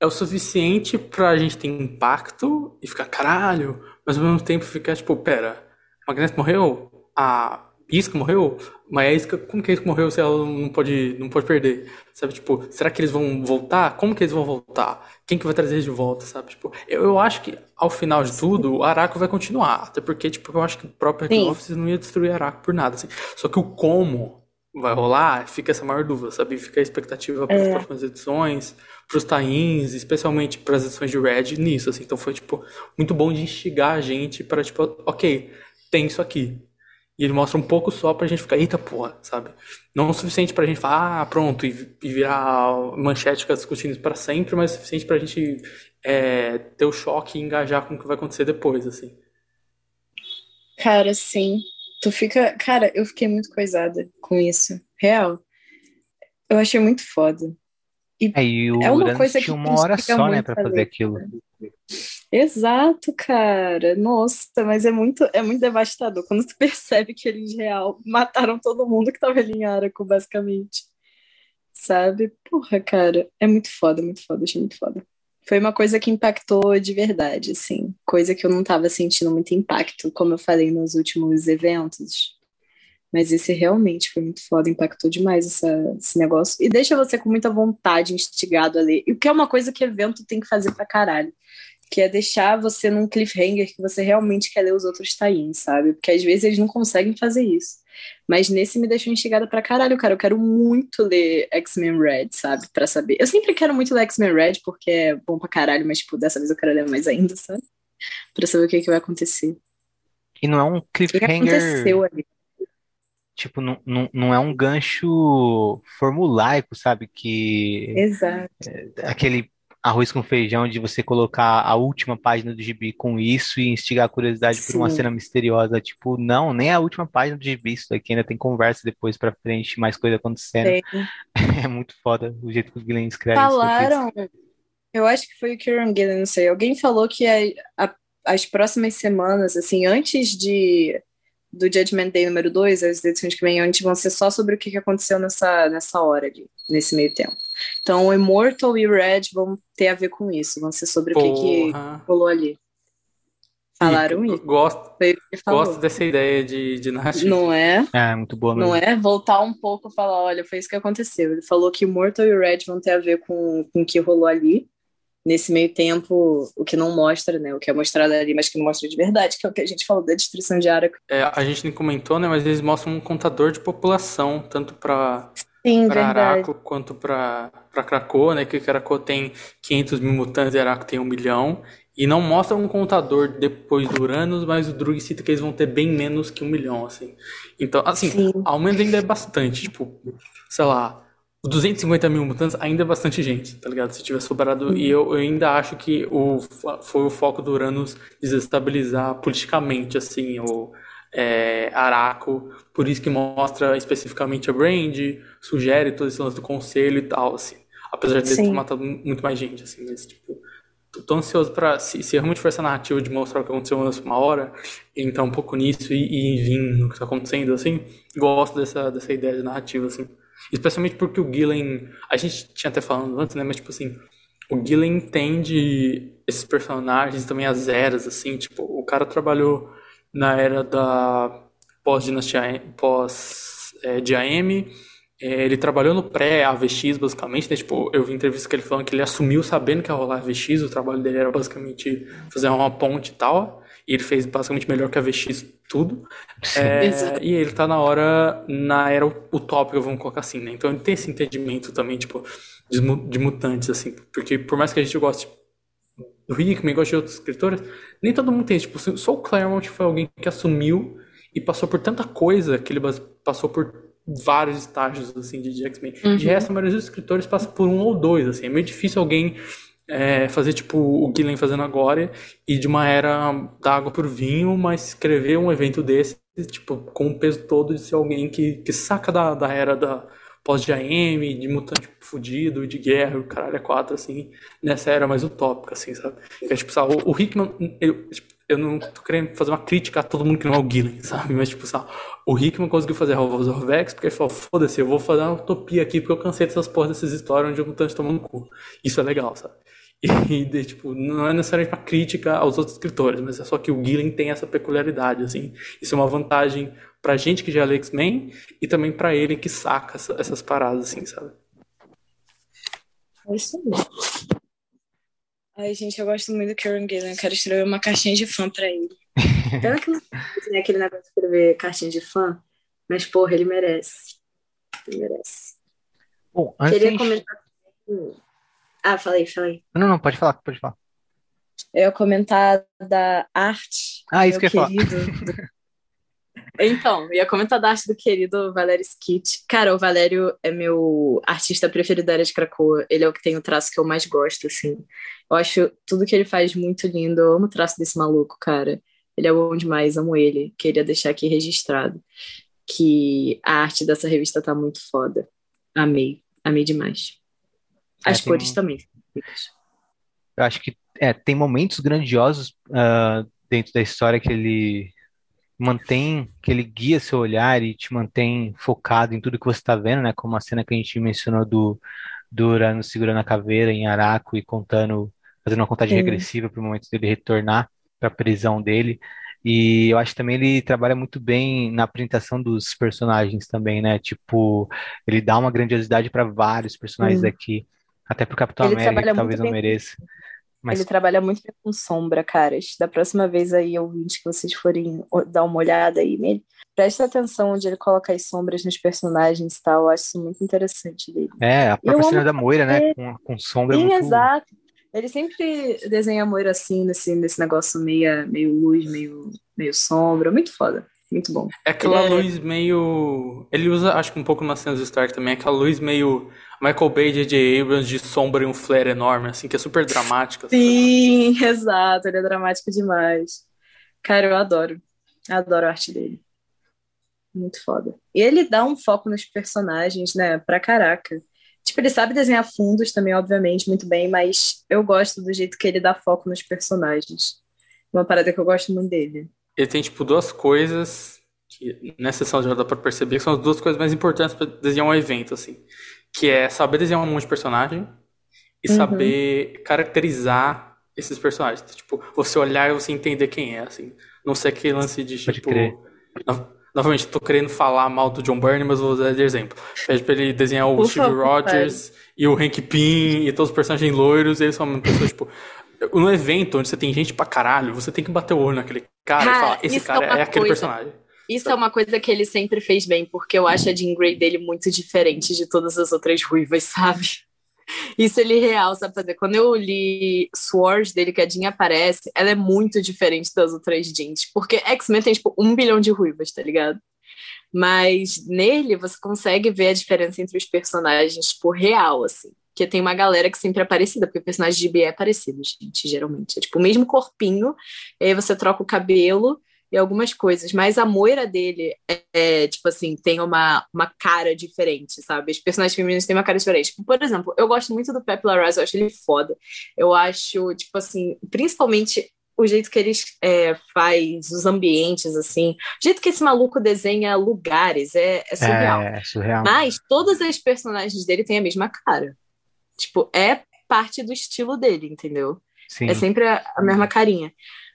Speaker 3: é o suficiente pra gente ter impacto e ficar caralho, mas ao mesmo tempo ficar tipo, pera, Magneto morreu? A Isca morreu? Mas a Isca, como que Isca morreu se ela não pode, não pode perder? Sabe, tipo, será que eles vão voltar? Como que eles vão voltar? Quem que vai trazer eles de volta, sabe? Tipo, eu, eu acho que ao final de tudo, o Araco vai continuar. Até porque, tipo, eu acho que o próprio Red Office não ia destruir Araco por nada, assim. Só que o como vai rolar, fica essa maior dúvida, sabe? Fica a expectativa para as é. próximas edições, para os tains, especialmente para as edições de Red nisso, assim. Então foi, tipo, muito bom de instigar a gente para, tipo, ok, tem isso aqui. E ele mostra um pouco só pra gente ficar, eita porra, sabe? Não o suficiente pra gente falar, ah, pronto, e, e virar manchete ficar discutindo isso pra sempre, mas o suficiente pra gente é, ter o choque e engajar com o que vai acontecer depois, assim.
Speaker 2: Cara, sim. Tu fica. Cara, eu fiquei muito coisada com isso. Real. Eu achei muito foda.
Speaker 1: E é, e o é uma coisa tinha uma hora só, né, pra fazer aquilo.
Speaker 2: Exato, cara. Nossa, mas é muito, é muito devastador quando tu percebe que eles real mataram todo mundo que tava ali em Araco, basicamente. Sabe? Porra, cara, é muito foda, muito foda, achei muito foda. Foi uma coisa que impactou de verdade, assim. Coisa que eu não tava sentindo muito impacto, como eu falei nos últimos eventos. Mas esse realmente foi muito foda, impactou demais essa, esse negócio. E deixa você com muita vontade, instigado a ler. E o que é uma coisa que evento tem que fazer pra caralho. Que é deixar você num cliffhanger que você realmente quer ler os outros tains, sabe? Porque às vezes eles não conseguem fazer isso. Mas nesse me deixou instigada pra caralho, cara. Eu quero muito ler X-Men Red, sabe? Pra saber. Eu sempre quero muito ler X-Men Red, porque é bom pra caralho, mas, tipo, dessa vez eu quero ler mais ainda, sabe? Pra saber o que, que vai acontecer.
Speaker 1: E não é um cliffhanger. O que aconteceu ali? tipo, não, não, não é um gancho formulaico, sabe? Que.
Speaker 2: Exato.
Speaker 1: É, aquele. Arroz com feijão de você colocar a última página do gibi com isso e instigar a curiosidade por uma
Speaker 2: Sim.
Speaker 1: cena misteriosa. Tipo, não, nem a última página do gibi, isso daqui ainda tem conversa depois pra frente, mais coisa acontecendo.
Speaker 2: Tem.
Speaker 1: É muito foda o jeito que o Glenn escreve isso.
Speaker 2: Falaram, eu acho que foi o Kieran Gillen, não sei. Alguém falou que a- a- as próximas semanas, assim, antes de do Judgment Day número 2, as edições que vêm antes vão ser só sobre o que que aconteceu nessa, nessa hora ali, nesse meio tempo. Então, o Immortal e o Red vão ter a ver com isso, vão ser sobre o que que
Speaker 3: Porra.
Speaker 2: rolou ali. Falaram
Speaker 3: E
Speaker 2: isso.
Speaker 3: Gosto, gosto dessa ideia de, de narrativa.
Speaker 2: Não é?
Speaker 1: É, muito boa mesmo.
Speaker 2: Não é? Voltar um pouco e falar, olha, foi isso que aconteceu. Ele falou que o Mortal e o Red vão ter a ver com, com o que rolou ali. Nesse meio tempo, o que não mostra, né? O que é mostrado ali, mas que não mostra de verdade, que é o que a gente falou da destruição de Araco.
Speaker 3: É, a gente nem comentou, né? Mas eles mostram um contador de população, tanto para
Speaker 2: Sim,
Speaker 3: para
Speaker 2: verdade.
Speaker 3: Araco quanto para Krakoa, né? Que Krakoa tem 500 mil mutantes e Araco tem um milhão. E não mostra um contador depois do Uranus, mas o Drug cita que eles vão ter bem menos que um milhão, assim. Então, assim,
Speaker 2: Sim.
Speaker 3: ao menos ainda é bastante. Tipo, sei lá, os 250 mil mutantes ainda é bastante gente, tá ligado? Se tiver sobrado. E eu, eu ainda acho que o, foi o foco do Uranus desestabilizar politicamente, assim, o é, Araco. Por isso que mostra especificamente a Brand, sugere todo esse lance do conselho e tal, assim. Apesar de ter matado muito mais gente, assim, mas, tipo. tô- ansioso pra. Se, se realmente for essa narrativa de mostrar o que aconteceu na uma hora, entrar um pouco nisso e, e vir no que tá acontecendo, assim, gosto dessa, dessa ideia de narrativa, assim. Especialmente porque o Gillen. A gente tinha até falando antes, né? Mas, tipo assim, o Gillen entende esses personagens também as eras, assim, tipo, o cara trabalhou na era da pós-dinastia, pós é, de AM, é, ele trabalhou no pré-AVX, basicamente, né? Tipo, eu vi entrevista com ele falando que ele assumiu sabendo que ia rolar AVX, o trabalho dele era basicamente fazer uma ponte e tal, e ele fez basicamente melhor que a AVX tudo. É, e ele tá na hora, na era utópica, vamos colocar assim, né? Então ele tem esse entendimento também, tipo, de, de mutantes, assim, porque por mais que a gente goste do Hickman, goste de outros escritores, nem todo mundo tem, tipo, só o Claremont foi alguém que assumiu e passou por tanta coisa que ele passou por vários estágios, assim, de de X-Men. De
Speaker 2: Uhum.
Speaker 3: resto, a maioria dos escritores passa por um ou dois, assim, é meio difícil alguém é, fazer, tipo, o Gillen fazendo agora e de uma era da água pro vinho, mas escrever um evento desse, tipo, com o peso todo de ser alguém que, que saca da, da era da pós-GM, de mutante fudido, de guerra, o caralho é quatro, assim, nessa era mais utópica, assim, sabe? É, tipo, sabe, o, Hickman, eu, tipo, eu não tô querendo fazer uma crítica a todo mundo que não é o Gillen, sabe? Mas, tipo, sabe, o Hickman conseguiu fazer Revolver of porque ele falou, foda-se, eu vou fazer uma utopia aqui porque eu cansei dessas porras dessas histórias onde o mutante toma no cu. Isso é legal, sabe? E, de, tipo, não é necessariamente uma crítica aos outros escritores, mas é só que o Gillen tem essa peculiaridade, assim. Isso é uma vantagem pra gente que já lê X-Men e também pra ele que saca essa- essas paradas, assim, sabe?
Speaker 2: É isso mesmo. Ai, gente, eu gosto muito do Kieran Gillen. Eu quero escrever uma cartinha de fã pra ele. Pena que não tem aquele negócio de escrever cartinha de fã, mas, porra, ele merece. Ele merece.
Speaker 1: Bom, antes
Speaker 2: Queria
Speaker 1: de-
Speaker 2: comentar. Ah, falei, falei.
Speaker 1: Não, não, pode falar, pode falar.
Speaker 2: Eu ia comentar da arte.
Speaker 1: Ah, isso que eu ia falar.
Speaker 2: querido. Então, eu ia comentar da arte do querido Valério Skit. Cara, o Valério é meu artista preferido da área de Krakoa. Ele é o que tem o traço que eu mais gosto, assim. Eu acho tudo que ele faz muito lindo. Eu amo o traço desse maluco, cara. Ele é bom demais, amo ele. Queria deixar aqui registrado que a arte dessa revista tá muito foda. Amei, amei demais.
Speaker 1: É,
Speaker 2: As
Speaker 1: tem
Speaker 2: cores
Speaker 1: um-
Speaker 2: também.
Speaker 1: Eu acho que é, tem momentos grandiosos ah, dentro da história que ele mantém, que ele guia seu olhar e te mantém focado em tudo que você está vendo, né? Como a cena que a gente mencionou do, do Urano segurando a caveira em Araco e contando, fazendo uma contagem
Speaker 2: Sim.
Speaker 1: regressiva para o momento dele retornar para a prisão dele. E eu acho que também ele trabalha muito bem na apresentação dos personagens também, né? Tipo, ele dá uma grandiosidade para vários personagens
Speaker 2: Sim.
Speaker 1: aqui, até pro Capitão
Speaker 2: Ele
Speaker 1: América, talvez não mereça. Mas
Speaker 2: Ele trabalha muito bem com sombra, caras. Da próxima vez aí, ouvintes, que vocês forem dar uma olhada aí nele, presta atenção onde ele coloca as sombras nos personagens e tal. Eu acho isso muito interessante dele.
Speaker 1: É, a própria cena da Moira, né? Com, com sombra é
Speaker 2: Sim,
Speaker 1: muito.
Speaker 2: exato. Ele sempre desenha a Moira assim, nesse, nesse negócio meio, meio luz, meio, meio sombra. Muito foda. Muito bom.
Speaker 3: É aquela ele luz é... meio. Ele usa, acho que um pouco nas cenas do Stark também, aquela luz meio Michael Bay e J.J. Abrams de sombra e um flare enorme, assim, que é super dramática.
Speaker 2: Sim, sabe? exato, ele é dramático demais. Cara, eu adoro. Adoro a arte dele. Muito foda. E ele dá um foco nos personagens, né? Pra caraca. Tipo, ele sabe desenhar fundos também, obviamente, muito bem, mas eu gosto do jeito que ele dá foco nos personagens. Uma parada que eu gosto muito dele.
Speaker 3: Ele tem, tipo, duas coisas que nessa sessão já dá pra perceber que são as duas coisas mais importantes para desenhar um evento, assim. Que é saber desenhar um monte de personagem e uhum. saber caracterizar esses personagens. Tipo, você olhar e você entender quem é, assim. Não ser aquele lance de, tipo... Novamente, tô querendo falar mal do John Byrne, mas vou usar de exemplo. Pede pra ele desenhar o Por Steve favor, Rogers e o Hank Pym e todos os personagens loiros, e eles são uma pessoa, tipo... No evento onde você tem gente pra caralho, você tem que bater o olho naquele cara, cara e falar, esse cara é, é aquele personagem.
Speaker 2: Isso é uma coisa que ele sempre fez bem, porque eu acho a Jean Grey dele muito diferente de todas as outras ruivas, sabe? Isso ele real sabe fazer. Quando eu li Sword dele, que a Jean aparece, ela é muito diferente das outras Jeans. Porque X-Men tem, tipo, um bilhão de ruivas, tá ligado? Mas nele você consegue ver a diferença entre os personagens, tipo, real, assim. Porque tem uma galera que sempre é parecida, porque o personagem de B é parecido, gente, geralmente. É tipo o mesmo corpinho, aí você troca o cabelo e algumas coisas, mas a moira dele é, é, tipo assim, tem uma, uma cara diferente, sabe? Os personagens femininos têm uma cara diferente. Tipo, por exemplo, eu gosto muito do Pepe Larraz, eu acho ele foda. Eu acho, tipo assim, principalmente o jeito que ele é, faz os ambientes, assim, o jeito que esse maluco desenha lugares, é, é surreal.
Speaker 1: É, é surreal.
Speaker 2: Mas todas as personagens dele têm a mesma cara. Tipo, é parte do estilo dele, entendeu? Sim. É sempre a, a mesma carinha.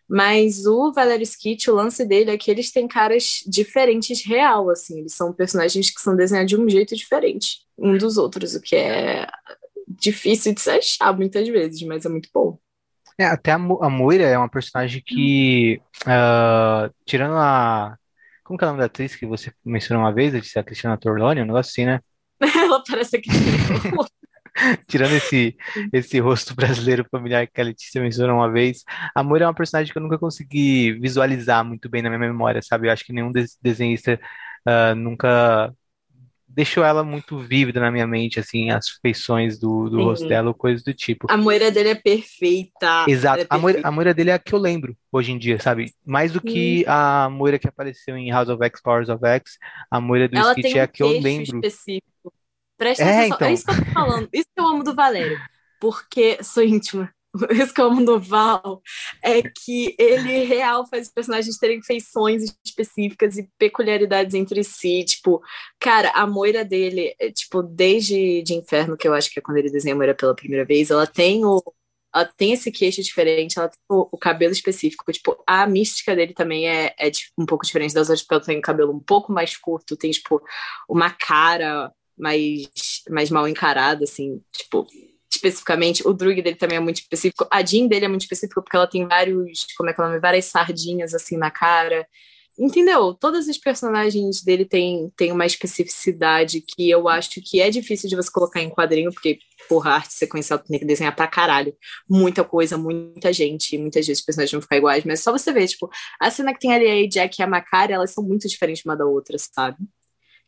Speaker 2: Mas o Valerio Skit, o lance dele é que eles têm caras diferentes real, assim. Eles são personagens que são desenhados de um jeito diferente um dos outros, o que é difícil de se achar muitas vezes, mas é muito bom.
Speaker 1: É, até a, a Moira é uma personagem que, uh, tirando a... Como que é o nome da atriz que você mencionou uma vez? A Cristina Torloni, um negócio assim, né?
Speaker 2: Ela parece a
Speaker 1: Tirando esse, esse rosto brasileiro familiar que a Letícia mencionou uma vez, a Moira é uma personagem que eu nunca consegui visualizar muito bem na minha memória, sabe? Eu acho que nenhum desenhista uh, nunca deixou ela muito vívida na minha mente, assim, as feições do, do rosto dela ou coisas do tipo.
Speaker 2: A moira dele é perfeita.
Speaker 1: Exato.
Speaker 2: É
Speaker 1: a, moira, a moira dele é a que eu lembro hoje em dia, sabe? Mais do que a moira que apareceu em House of X, Powers of X, a moira do ela é a que eu lembro.
Speaker 2: Específico. Presta é, atenção. Então. É isso que eu tô falando. Isso que eu amo do Valério. Porque sou íntima. Isso que eu amo do Val é que ele real faz os personagens terem feições específicas e peculiaridades entre si. Tipo, cara, a moira dele, é, tipo, desde de Inferno, que eu acho que é quando ele desenha a moira pela primeira vez, ela tem o. Ela tem esse queixo diferente, ela tem o, o cabelo específico. Tipo, a mística dele também é, é tipo, um pouco diferente das outras, porque ela tem o cabelo um pouco mais curto, tem, tipo, uma cara mais, mais mal encarada, assim, tipo, especificamente. O drug dele também é muito específico. A Jean dele é muito específica porque ela tem vários, como é que é o nome? Várias sardinhas, assim, na cara. Entendeu? Todas as personagens dele têm, têm uma especificidade que eu acho que é difícil de você colocar em quadrinho, porque, porra, arte sequencial tem que desenhar pra caralho. Muita coisa, muita gente, muitas vezes os personagens vão ficar iguais, mas só você ver, tipo, a cena que tem ali a Jack e a Macari, elas são muito diferentes uma da outra, sabe?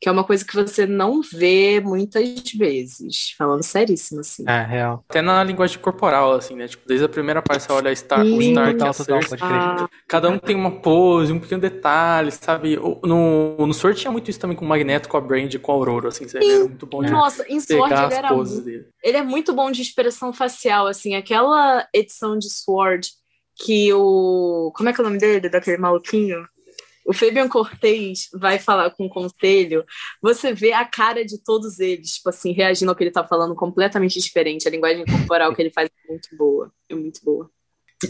Speaker 2: Que é uma coisa que você não vê muitas vezes, falando seríssimo, assim.
Speaker 1: É, real.
Speaker 3: Até na linguagem corporal, assim, né? Tipo, desde a primeira parte você olha a Star, Sim, o Stark total, total, Cersei, ah. cada um tem uma pose, um pequeno detalhe, sabe? No, no Sword tinha muito isso também com o Magneto, com a Brand, com a Aurora, assim, Sim. ele era muito bom de
Speaker 2: Nossa, em Sword ele era muito, dele. ele é muito bom de expressão facial, assim, aquela edição de Sword que o... como é que é o nome dele, daquele maluquinho? O Fabian Cortez vai falar com o conselho, você vê a cara de todos eles, tipo assim, reagindo ao que ele tá falando completamente diferente. A linguagem corporal que ele faz é muito boa. É muito boa.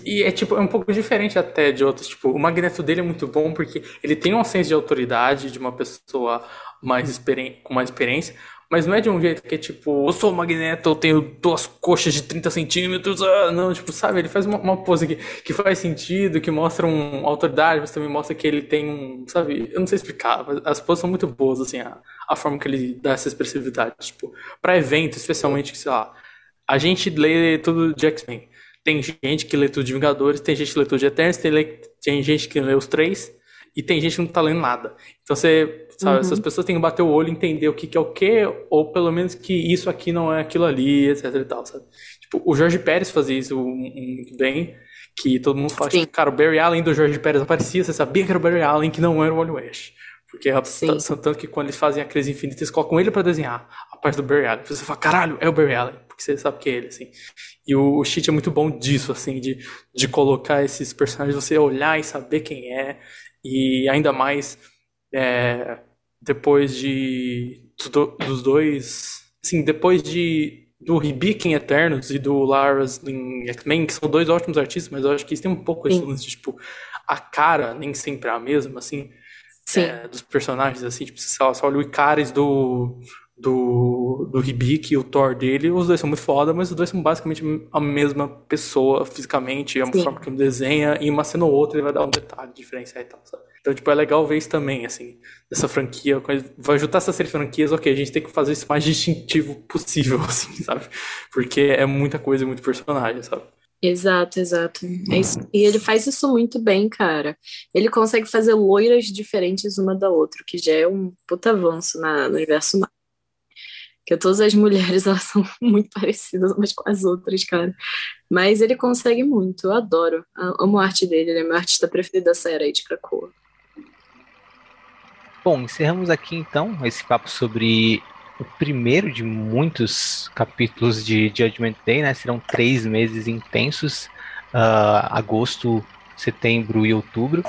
Speaker 3: E é tipo, é um pouco diferente até de outros. Tipo, o magneto dele é muito bom porque ele tem um senso de autoridade de uma pessoa mais com mais experiência, mas não é de um jeito que é tipo, eu sou o Magneto, eu tenho duas coxas de 30 centímetros. Ah, não, tipo, sabe? Ele faz uma, uma pose que, que faz sentido, que mostra uma autoridade, mas também mostra que ele tem um. Sabe? Eu não sei explicar, mas as poses são muito boas, assim, a, a forma que ele dá essa expressividade. Tipo, pra evento, especialmente, que, sei lá, a gente lê tudo de X-Men. Tem gente que lê tudo de Vingadores, tem gente que lê tudo de Eternos, tem, tem gente que lê os três. e tem gente que não tá lendo nada. Então você, sabe, uhum. essas pessoas têm que bater o olho e entender o que, que é o que, ou pelo menos que isso aqui não é aquilo ali, etc e tal, sabe? Tipo, o Jorge Pérez fazia isso muito bem, que todo mundo fala, que, cara, o Barry Allen do Jorge Pérez aparecia, você sabia que era o Barry Allen, que não era o Wally West. Porque é tanto que quando eles fazem a crise infinita, eles colocam ele para desenhar a parte do Barry Allen. Você fala, caralho, é o Barry Allen, porque você sabe que é ele, assim. E o, o Cheat é muito bom disso, assim, de, de colocar esses personagens, você olhar e saber quem é, e ainda mais é, depois de do, dos dois, assim, depois de do Ribic em Eternos e do Lars em X-Men, que são dois ótimos artistas, mas eu acho que eles têm um pouco esse lance de, tipo, a cara nem sempre é a mesma, assim, é, dos personagens, assim, tipo, você olha o Icaris do, do, do Hibik e o Thor dele, os dois são muito foda, mas os dois são basicamente a mesma pessoa fisicamente, é uma Sim. forma que ele desenha, e uma cena ou outra ele vai dar um detalhe diferencial e tal, sabe? Então, tipo, é legal ver isso também, assim, dessa franquia, vai juntar essas três franquias, ok, a gente tem que fazer isso mais distintivo possível, assim, sabe? Porque é muita coisa e muito personagem, sabe?
Speaker 2: Exato, exato. É isso. E ele faz isso muito bem, cara. Ele consegue fazer loiras diferentes uma da outra, que já é um puta avanço na, no universo que todas as mulheres elas são muito parecidas umas com as outras, cara. Mas ele consegue muito, eu adoro. Eu amo a arte dele, ele é meu artista preferido dessa era aí de Krakoa.
Speaker 4: Bom, encerramos aqui então esse papo sobre o primeiro de muitos capítulos de Judgment Day, né? Serão três meses intensos, uh, agosto, setembro e outubro.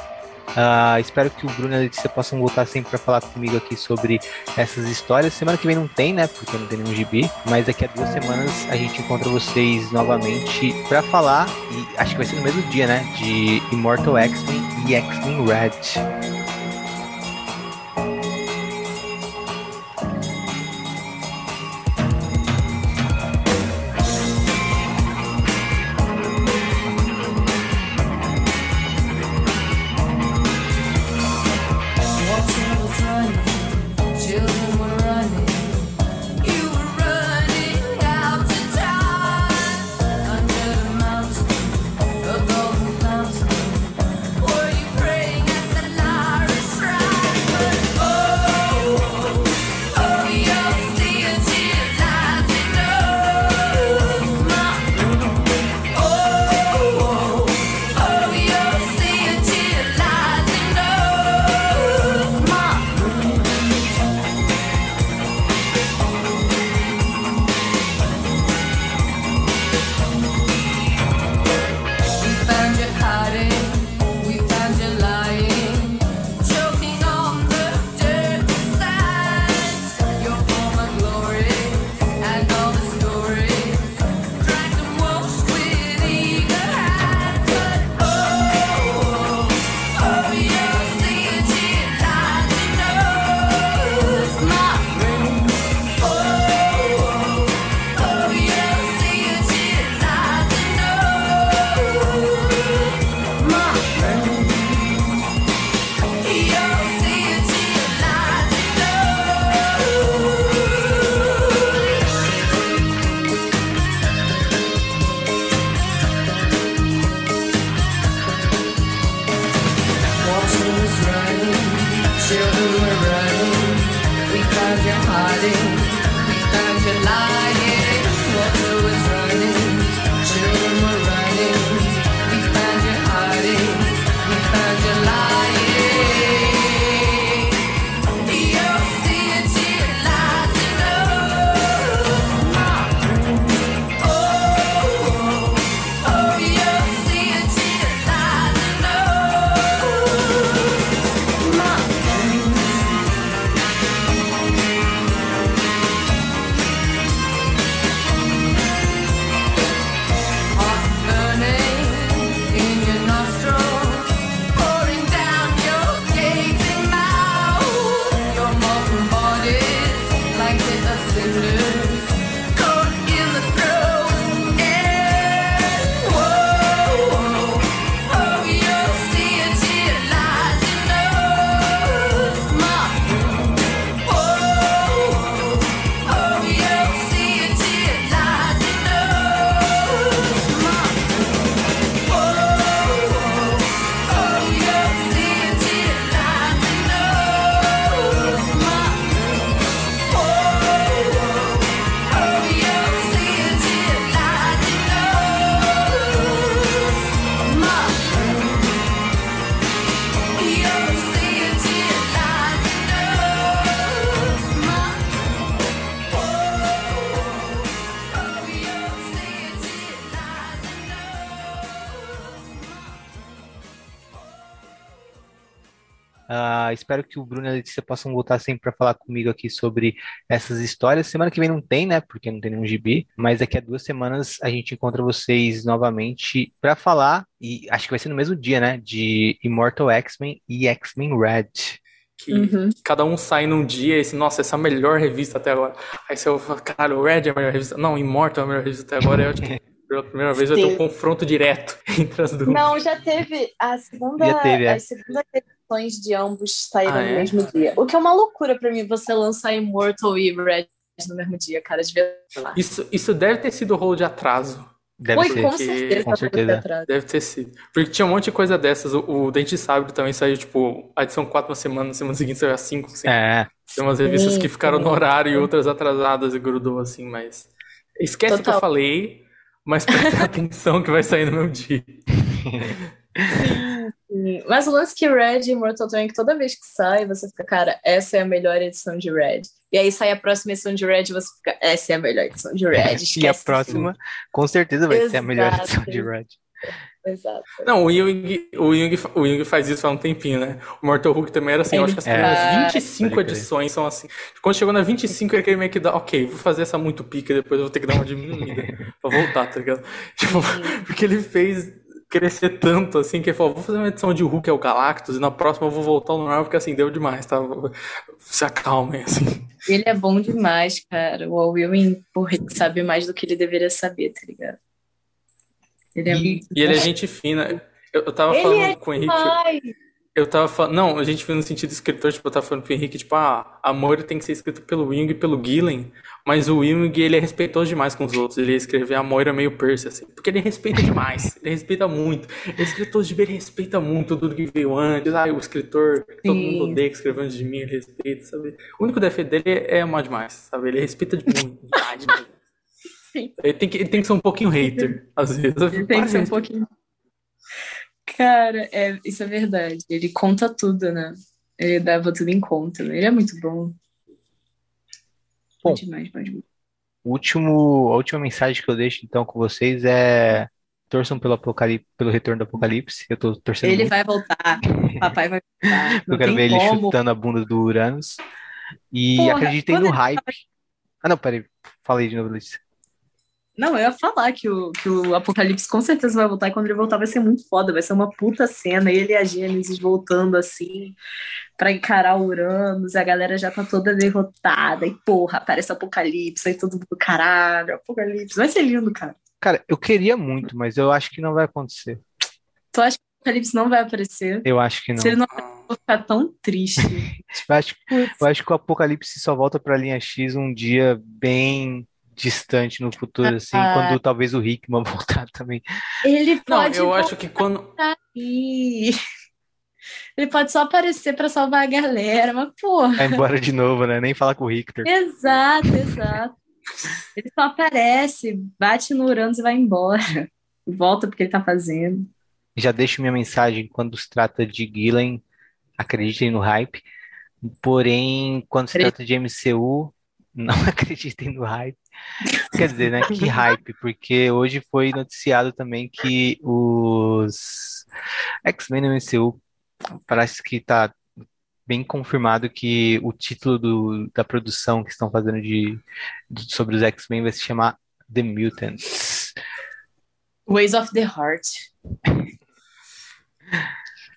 Speaker 4: Uh, espero que o Bruno e a Letícia possam voltar sempre para falar comigo aqui sobre essas histórias. Semana que vem não tem, né? Porque não tem nenhum gibi. Mas daqui a duas semanas a gente encontra vocês novamente para falar, e acho que vai ser no mesmo dia, né? De Immortal X-Men e X-Men Red.
Speaker 1: Espero que o Bruno e a Letícia possam voltar sempre para falar comigo aqui sobre essas histórias. Semana que vem não tem, né? Porque não tem nenhum gibi. Mas daqui a duas semanas a gente encontra vocês novamente para falar, e acho que vai ser no mesmo dia, né? De Immortal X-Men e X-Men Red.
Speaker 3: Que uhum. cada um sai num dia e esse, nossa, essa é a melhor revista até agora. Aí você fala, cara, o Red é a melhor revista. Não, Immortal é a melhor revista até agora. Eu acho que pela primeira vez vai ter um confronto direto entre as duas.
Speaker 2: Não, já teve. A segunda, já teve, é. as segundas de ambos saíram ah, no é? mesmo dia. O que é uma loucura para mim você lançar Immortal e Red no mesmo dia, cara. Devia...
Speaker 3: Isso, isso deve ter sido rolo de atraso.
Speaker 1: Deve
Speaker 2: Oi,
Speaker 1: ser.
Speaker 2: Com certeza. Com certeza.
Speaker 3: Deve ter sido. Porque tinha um monte de coisa dessas. O, o Dente Sabre também saiu, tipo, a edição 4 na semana, na semana seguinte saiu a 5. Assim.
Speaker 1: É.
Speaker 3: Tem umas revistas sim, que ficaram sim. no horário e outras atrasadas e grudou assim, mas. Esquece o que eu falei mas presta atenção que vai sair no meu dia.
Speaker 2: Sim, sim. Mas o lance que Red e Mortal Twink, toda vez que sai, você fica, cara, essa é a melhor edição de Red. E aí sai a próxima edição de Red e você fica, essa é a melhor edição de Red.
Speaker 1: e a próxima, com certeza, vai Exato. ser a melhor edição de Red.
Speaker 2: Exato.
Speaker 3: Não, o Jung, o, Jung, o Jung faz isso há um tempinho, né? O Mortal Hulk também era assim, eu acho que as primeiras é, 25 edições são assim. Quando chegou na 25, ele meio que dá, ok, vou fazer essa muito pica, depois eu vou ter que dar uma diminuída pra voltar, tá ligado? Tipo, porque ele fez crescer tanto assim que ele falou, vou fazer uma edição de Hulk é o Galactus e na próxima eu vou voltar ao normal porque assim deu demais, tá? Se acalmem assim.
Speaker 2: Ele é bom demais, cara. O Ewing, porra, ele sabe mais do que ele deveria saber, tá ligado?
Speaker 3: Ele é e, e ele é gente fina. Eu, eu tava ele falando é com o Henrique. Eu tava falando. Não, a gente viu no sentido escritor, tipo, eu tava falando pro Henrique, tipo, ah, a Moira tem que ser escrito pelo Wing e pelo Gillen, mas o Wing, ele é respeitoso demais com os outros. Ele ia escrever a Moira meio Percy, assim, porque ele respeita demais, ele respeita muito. Ele é escritor de ver, ele respeita muito tudo que veio antes. Ah, o escritor, Sim. todo mundo odeia que escreveu antes de mim, ele respeita, sabe? O único defeito dele é amar demais, sabe? Ele respeita de muito, demais, demais. Sim. Ele tem, que, ele tem que ser um pouquinho hater, às vezes.
Speaker 2: Ele tem que ser um pouquinho. Cara, é, isso é verdade. Ele conta tudo, né? Ele dava tudo em conta. Né? Ele é muito bom.
Speaker 1: Bom, demais, bom demais. Último, a última mensagem que eu deixo então com vocês é torçam pelo pelo retorno do apocalipse. Eu tô torcendo
Speaker 2: Ele
Speaker 1: muito.
Speaker 2: vai voltar. Papai vai voltar.
Speaker 1: eu quero ver como. ele chutando a bunda do Uranus. E Porra, acreditem no hype. Ah, não, peraí. Falei de novo, Letícia.
Speaker 2: Não, eu ia falar que o, que o Apocalipse com certeza vai voltar e quando ele voltar vai ser muito foda, vai ser uma puta cena, ele e a Gênesis voltando assim para encarar o Uranus, e a galera já tá toda derrotada, e porra, aparece o Apocalipse, aí todo mundo, caralho, Apocalipse, vai ser lindo, cara.
Speaker 1: Cara, eu queria muito, mas eu acho que não vai acontecer.
Speaker 2: Tu acha que o Apocalipse não vai aparecer?
Speaker 1: Eu acho que não.
Speaker 2: Se ele não aparecer, eu vou ficar tão triste.
Speaker 1: eu, acho, eu acho que o Apocalipse só volta pra linha X um dia bem distante no futuro, assim, ah. quando talvez o Hickman voltar também.
Speaker 2: Ele pode.
Speaker 3: Não, eu acho que quando.
Speaker 2: Aí. Ele pode só aparecer para salvar a galera, mas porra.
Speaker 1: Vai embora de novo, né? Nem fala com o Richter.
Speaker 2: Exato, exato. ele só aparece, bate no Uranus e vai embora. Volta porque ele tá fazendo.
Speaker 1: Já deixo minha mensagem quando se trata de Gillen, acreditem no hype. Porém, quando se trata de MCU, não acreditem no hype. Quer dizer, né? Que hype, porque hoje foi noticiado também que os X-Men no MCU parece que tá bem confirmado que o título do, da produção que estão fazendo de, de sobre os X-Men vai se chamar The Mutants.
Speaker 2: Ways of the Heart.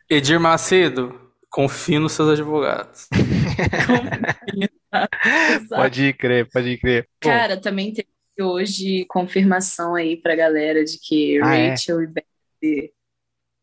Speaker 3: Edir Macedo, confie nos seus advogados.
Speaker 1: pode crer, pode crer.
Speaker 2: Pô. Cara, também tem hoje confirmação aí pra galera de que ah, é? Rachel é? e Betty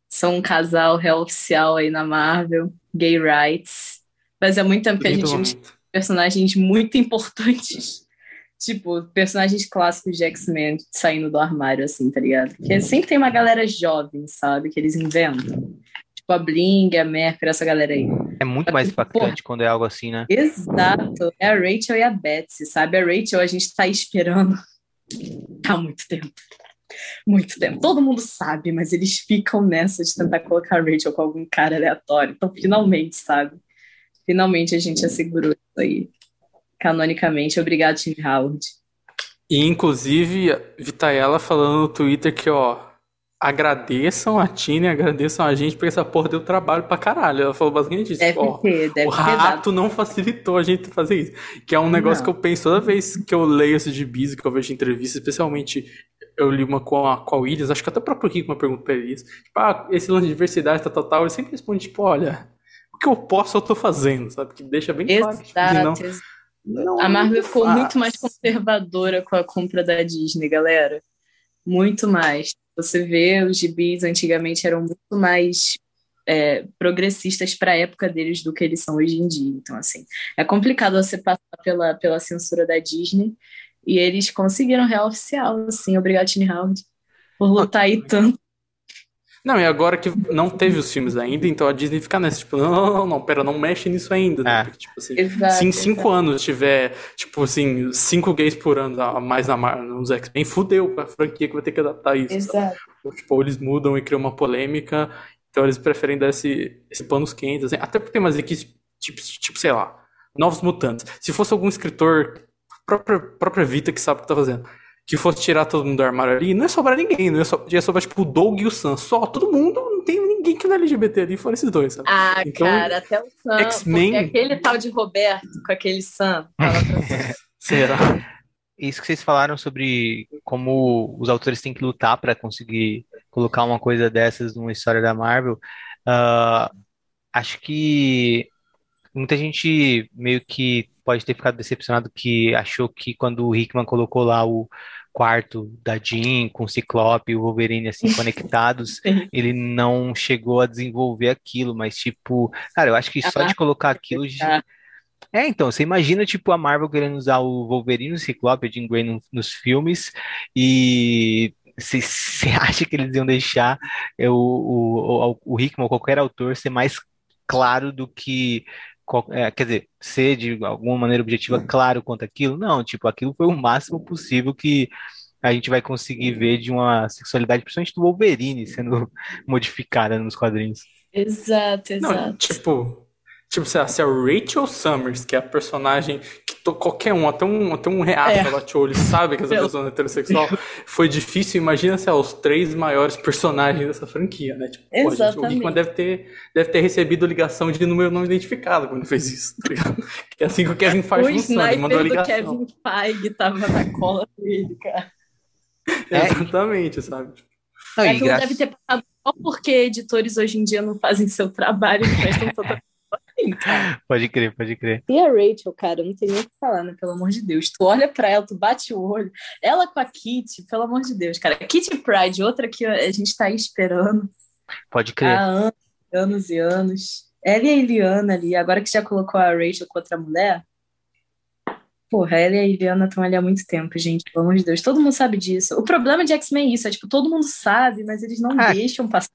Speaker 2: são um casal real oficial aí na Marvel, gay rights. Mas é muito tempo que a gente tem personagens muito importantes. Tipo, personagens clássicos de X-Men saindo do armário, assim, tá ligado? Porque sempre tem uma galera jovem, sabe? Que eles inventam. Tipo, a Bling, a Mercury, essa galera aí.
Speaker 1: É muito mais impactante quando é algo assim, né?
Speaker 2: Exato. É a Rachel e a Betsy, sabe? A Rachel a gente tá esperando há muito tempo. Muito tempo. Todo mundo sabe, mas eles ficam nessa de tentar colocar a Rachel com algum cara aleatório. Então, finalmente, sabe? Finalmente a gente assegurou isso aí. Canonicamente. Obrigado, Tim Howard.
Speaker 3: E, inclusive, Vitaela falando no Twitter que, ó, agradeçam a Tina e agradeçam a gente porque essa porra deu trabalho pra caralho. Ela falou basicamente isso.
Speaker 2: Deve ter, deve
Speaker 3: o rato
Speaker 2: dado.
Speaker 3: não facilitou a gente fazer isso. Que é um negócio
Speaker 2: Não.
Speaker 3: que eu penso toda vez que eu leio esses gibis, que eu vejo entrevistas, especialmente eu li uma com a, com a Williams, acho que até o próprio uma pergunta pra eles. Tipo, ah, esse lance de diversidade, tal, tal, tal. Ele sempre responde, tipo, olha, o que eu posso eu tô fazendo, sabe? Que deixa bem claro que tipo, não,
Speaker 2: Exato. exato.
Speaker 3: não
Speaker 2: A Marvel ficou
Speaker 3: faz.
Speaker 2: muito mais conservadora com a compra da Disney, galera. Muito mais. Você vê, os gibis antigamente eram muito mais é, progressistas para a época deles do que eles são hoje em dia. Então, assim, é complicado você passar pela, pela censura da Disney e eles conseguiram real oficial, assim. Obrigado, Tiny Howard, por lutar aí tanto.
Speaker 3: Não, e agora que não teve os filmes ainda, então a Disney fica nessa, tipo, não, não, não, não, pera, não mexe nisso ainda, né?
Speaker 1: É.
Speaker 3: Porque, tipo assim,
Speaker 2: Exato.
Speaker 3: se em cinco
Speaker 2: exato.
Speaker 3: anos tiver, tipo assim, cinco gays por ano a mais na nos X-Men, fudeu a franquia que vai ter que adaptar isso.
Speaker 2: Exato.
Speaker 3: Tipo, ou eles mudam e criam uma polêmica, então eles preferem dar esse, esse panos quentes, assim. Até porque tem umas equipes, tipo, tipo, sei lá, Novos Mutantes. Se fosse algum escritor, própria, própria Vita que sabe o que tá fazendo, que fosse tirar todo mundo do armário ali, não ia sobrar ninguém, não ia, so, ia sobrar, tipo, o Doug e o Sam, só, todo mundo, não tem ninguém que não é LGBT ali, fora esses dois, sabe?
Speaker 2: Ah,
Speaker 3: Então,
Speaker 2: cara, até o Sam.
Speaker 3: X-Men-
Speaker 2: Aquele tal de Roberto com aquele Sam.
Speaker 3: Será?
Speaker 1: Isso que vocês falaram sobre como os autores têm que lutar para conseguir colocar uma coisa dessas numa história da Marvel, ah, acho que muita gente meio que pode ter ficado decepcionado que achou que quando o Hickman colocou lá o quarto da Jean com o Ciclope e o Wolverine assim conectados, ele não chegou a desenvolver aquilo, mas tipo, cara, eu acho que só de colocar aquilo já- é, então, você imagina, tipo, a Marvel querendo usar o Wolverine, o Ciclope, a Jean Grey no- nos filmes, e você acha que eles iam deixar é, o, o, o, o Hickman ou qualquer autor ser mais claro do que, qual- é, quer dizer, ser de alguma maneira objetiva claro quanto aquilo? Não, tipo, aquilo foi o máximo possível que a gente vai conseguir ver de uma sexualidade, principalmente do Wolverine, sendo modificada nos quadrinhos.
Speaker 2: Exato,
Speaker 3: Não,
Speaker 2: exato.
Speaker 3: tipo, tipo, sei lá, se a Rachel Summers, que é a personagem que to- qualquer um, até um, até um reato
Speaker 2: É.
Speaker 3: ela te e sabe que essa pessoa é heterossexual, foi difícil. Imagina se é os três maiores personagens dessa franquia, né? Tipo, pô, gente, o
Speaker 2: Exatamente.
Speaker 3: Hickman deve ter, deve ter recebido ligação de número não identificado quando fez isso, tá ligado? Que é assim que o Kevin Feige
Speaker 2: O
Speaker 3: funciona, ele mandou ligação.
Speaker 2: Kevin Feige tava na cola dele, cara.
Speaker 1: É.
Speaker 3: Exatamente, sabe?
Speaker 1: Não, gra-
Speaker 2: deve ter passado só porque editores hoje em dia não fazem seu trabalho e prestam assim, cara.
Speaker 1: Pode crer, pode crer.
Speaker 2: E a Rachel, cara, não tem nem o que falar, né? Pelo amor de Deus. Tu olha pra ela, tu bate o olho. Ela com a Kitty, pelo amor de Deus, cara. Kitty Pride, outra que a gente tá aí esperando
Speaker 1: Pode crer.
Speaker 2: há anos, anos e anos. Ela e a Eliana ali, agora que já colocou a Rachel com outra mulher. Porra, ela e a Eliana estão ali há muito tempo, gente, pelo amor de Deus. Todo mundo sabe disso. O problema de X-Men é isso, é tipo, todo mundo sabe, mas eles não
Speaker 1: Ah.
Speaker 2: deixam passar.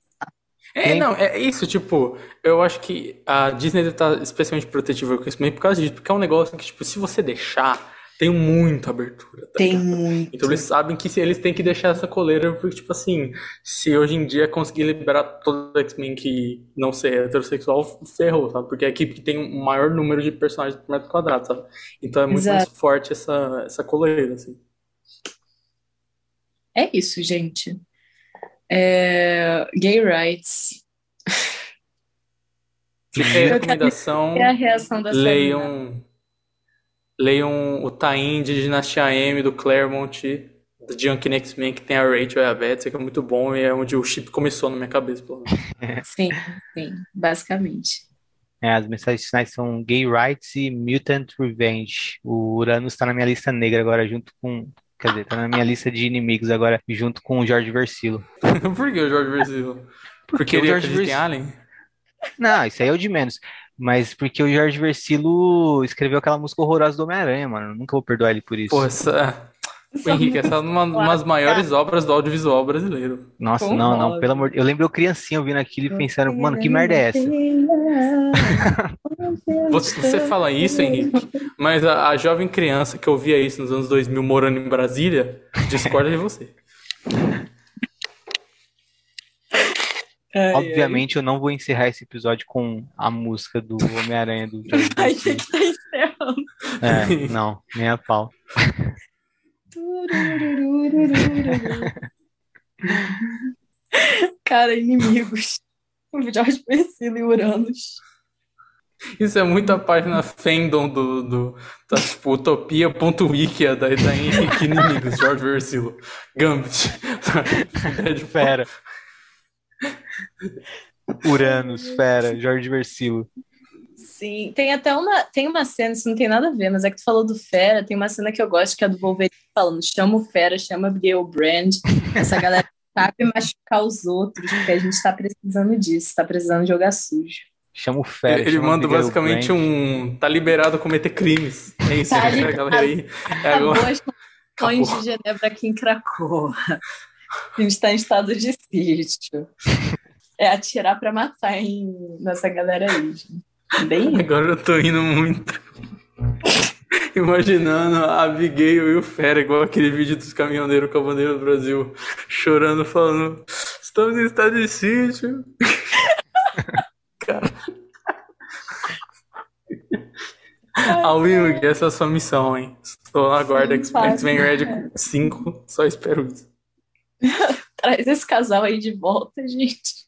Speaker 3: É, não, é isso, tipo, eu acho que a Disney estar especialmente protetiva com isso mesmo por causa disso, porque é um negócio que, tipo, se você deixar, tem muita abertura, tá
Speaker 2: Tem
Speaker 3: ligado?
Speaker 2: muito.
Speaker 3: Então eles sabem que se eles têm que deixar essa coleira, porque, tipo assim, se hoje em dia conseguir liberar todo o X-Men que não ser heterossexual, ferrou, sabe? Porque é a equipe que tem o maior número de personagens por metro quadrado, sabe? Então é muito mais
Speaker 2: Exato.
Speaker 3: forte essa, essa coleira, assim.
Speaker 2: É isso, gente. É, Gay rights.
Speaker 3: Fica aí a recomendação.
Speaker 2: É a reação da Sabrina.
Speaker 3: Leiam, leiam o Tain de Dinastia M do Claremont, do Junk X-Men, que tem a Rachel e a Betsy, que é muito bom e é onde o chip começou na minha cabeça, pelo menos.
Speaker 2: Sim, sim, basicamente.
Speaker 1: É, as mensagens finais são Gay Rights e Mutant Revenge. O Uranus está na minha lista negra agora, junto com. Quer dizer, tá na minha lista de inimigos agora, junto com o Jorge Versilo.
Speaker 3: Por que o George Versilo? Porque
Speaker 1: o
Speaker 3: ele
Speaker 1: George
Speaker 3: acredita em
Speaker 1: Vers-
Speaker 3: Alien?
Speaker 1: Não, isso aí é o de menos. Mas porque o Jorge Versilo escreveu aquela música horrorosa do Homem-Aranha, mano. Nunca vou perdoar ele por isso.
Speaker 3: Pô, essa... Pô, Henrique, essa é uma, uma das maiores obras do audiovisual brasileiro.
Speaker 1: Nossa, não, não, pelo amor de Eu lembro eu criancinha ouvindo aquilo e pensando, mano, que merda é essa?
Speaker 3: Você, você fala isso, Henrique, mas a, a jovem criança que ouvia isso nos anos 2000 morando em Brasília discorda de você.
Speaker 2: Ai,
Speaker 1: Obviamente eu não vou encerrar esse episódio com a música do Homem-Aranha do Jorge
Speaker 2: ai. A gente tá encerrando.
Speaker 1: É, não, nem a pau.
Speaker 2: Cara, inimigos. O Jorge Versilo e Uranus.
Speaker 3: Isso é muito a página fandom do, do tá, tipo, utopia.wiki da, da Henrique Inimigos, Jorge Versilo. Gambit.
Speaker 1: Fera. Uranus, fera, Jorge Versilo.
Speaker 2: Sim, tem até uma, tem uma cena, isso não tem nada a ver, mas é que tu falou do Fera, tem uma cena que eu gosto que é do Wolverine falando, chama o Fera, chama Abigail Brand, essa galera sabe machucar os outros, porque a gente tá precisando disso, tá precisando jogar sujo.
Speaker 1: Chama o Fera.
Speaker 3: Ele
Speaker 1: chama
Speaker 3: manda basicamente um. Tá liberado a cometer crimes. É isso,
Speaker 2: Tá
Speaker 3: né, galera aí. É
Speaker 2: Acabou
Speaker 3: agora. Acabou.
Speaker 2: de Genebra aqui em Cracoa. A gente tá em estado de sítio. É atirar pra matar em, nessa galera aí. Bem
Speaker 3: Agora eu tô indo muito. Imaginando a Abigail e o Fera, igual aquele vídeo dos caminhoneiros com a bandeira do Brasil, chorando, falando: Estamos em estado de sítio. Alwin, essa é a sua missão, hein? Estou na guarda X-Men. Red 5, só espero isso.
Speaker 2: Traz esse casal aí de volta, gente.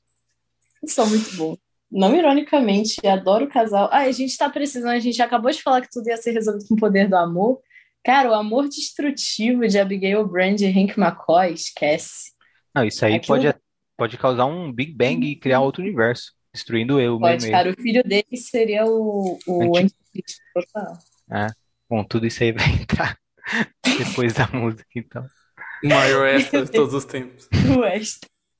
Speaker 2: São muito bons. Não ironicamente, adoro o casal. Ah, a gente tá precisando, a gente acabou de falar que tudo ia ser resolvido com o poder do amor. Cara, o amor destrutivo de Abigail Brand e Hank McCoy, esquece.
Speaker 1: Não, isso aí
Speaker 2: Aquilo-
Speaker 1: pode, pode causar um Big Bang e criar outro universo, destruindo eu, o
Speaker 2: Pode,
Speaker 1: meio.
Speaker 2: cara, o filho dele seria o, o
Speaker 1: Anti-
Speaker 2: anticristo total.
Speaker 1: Bom, tudo isso aí vai entrar depois da música, então.
Speaker 3: O maior extra de todos os tempos.
Speaker 2: O extra.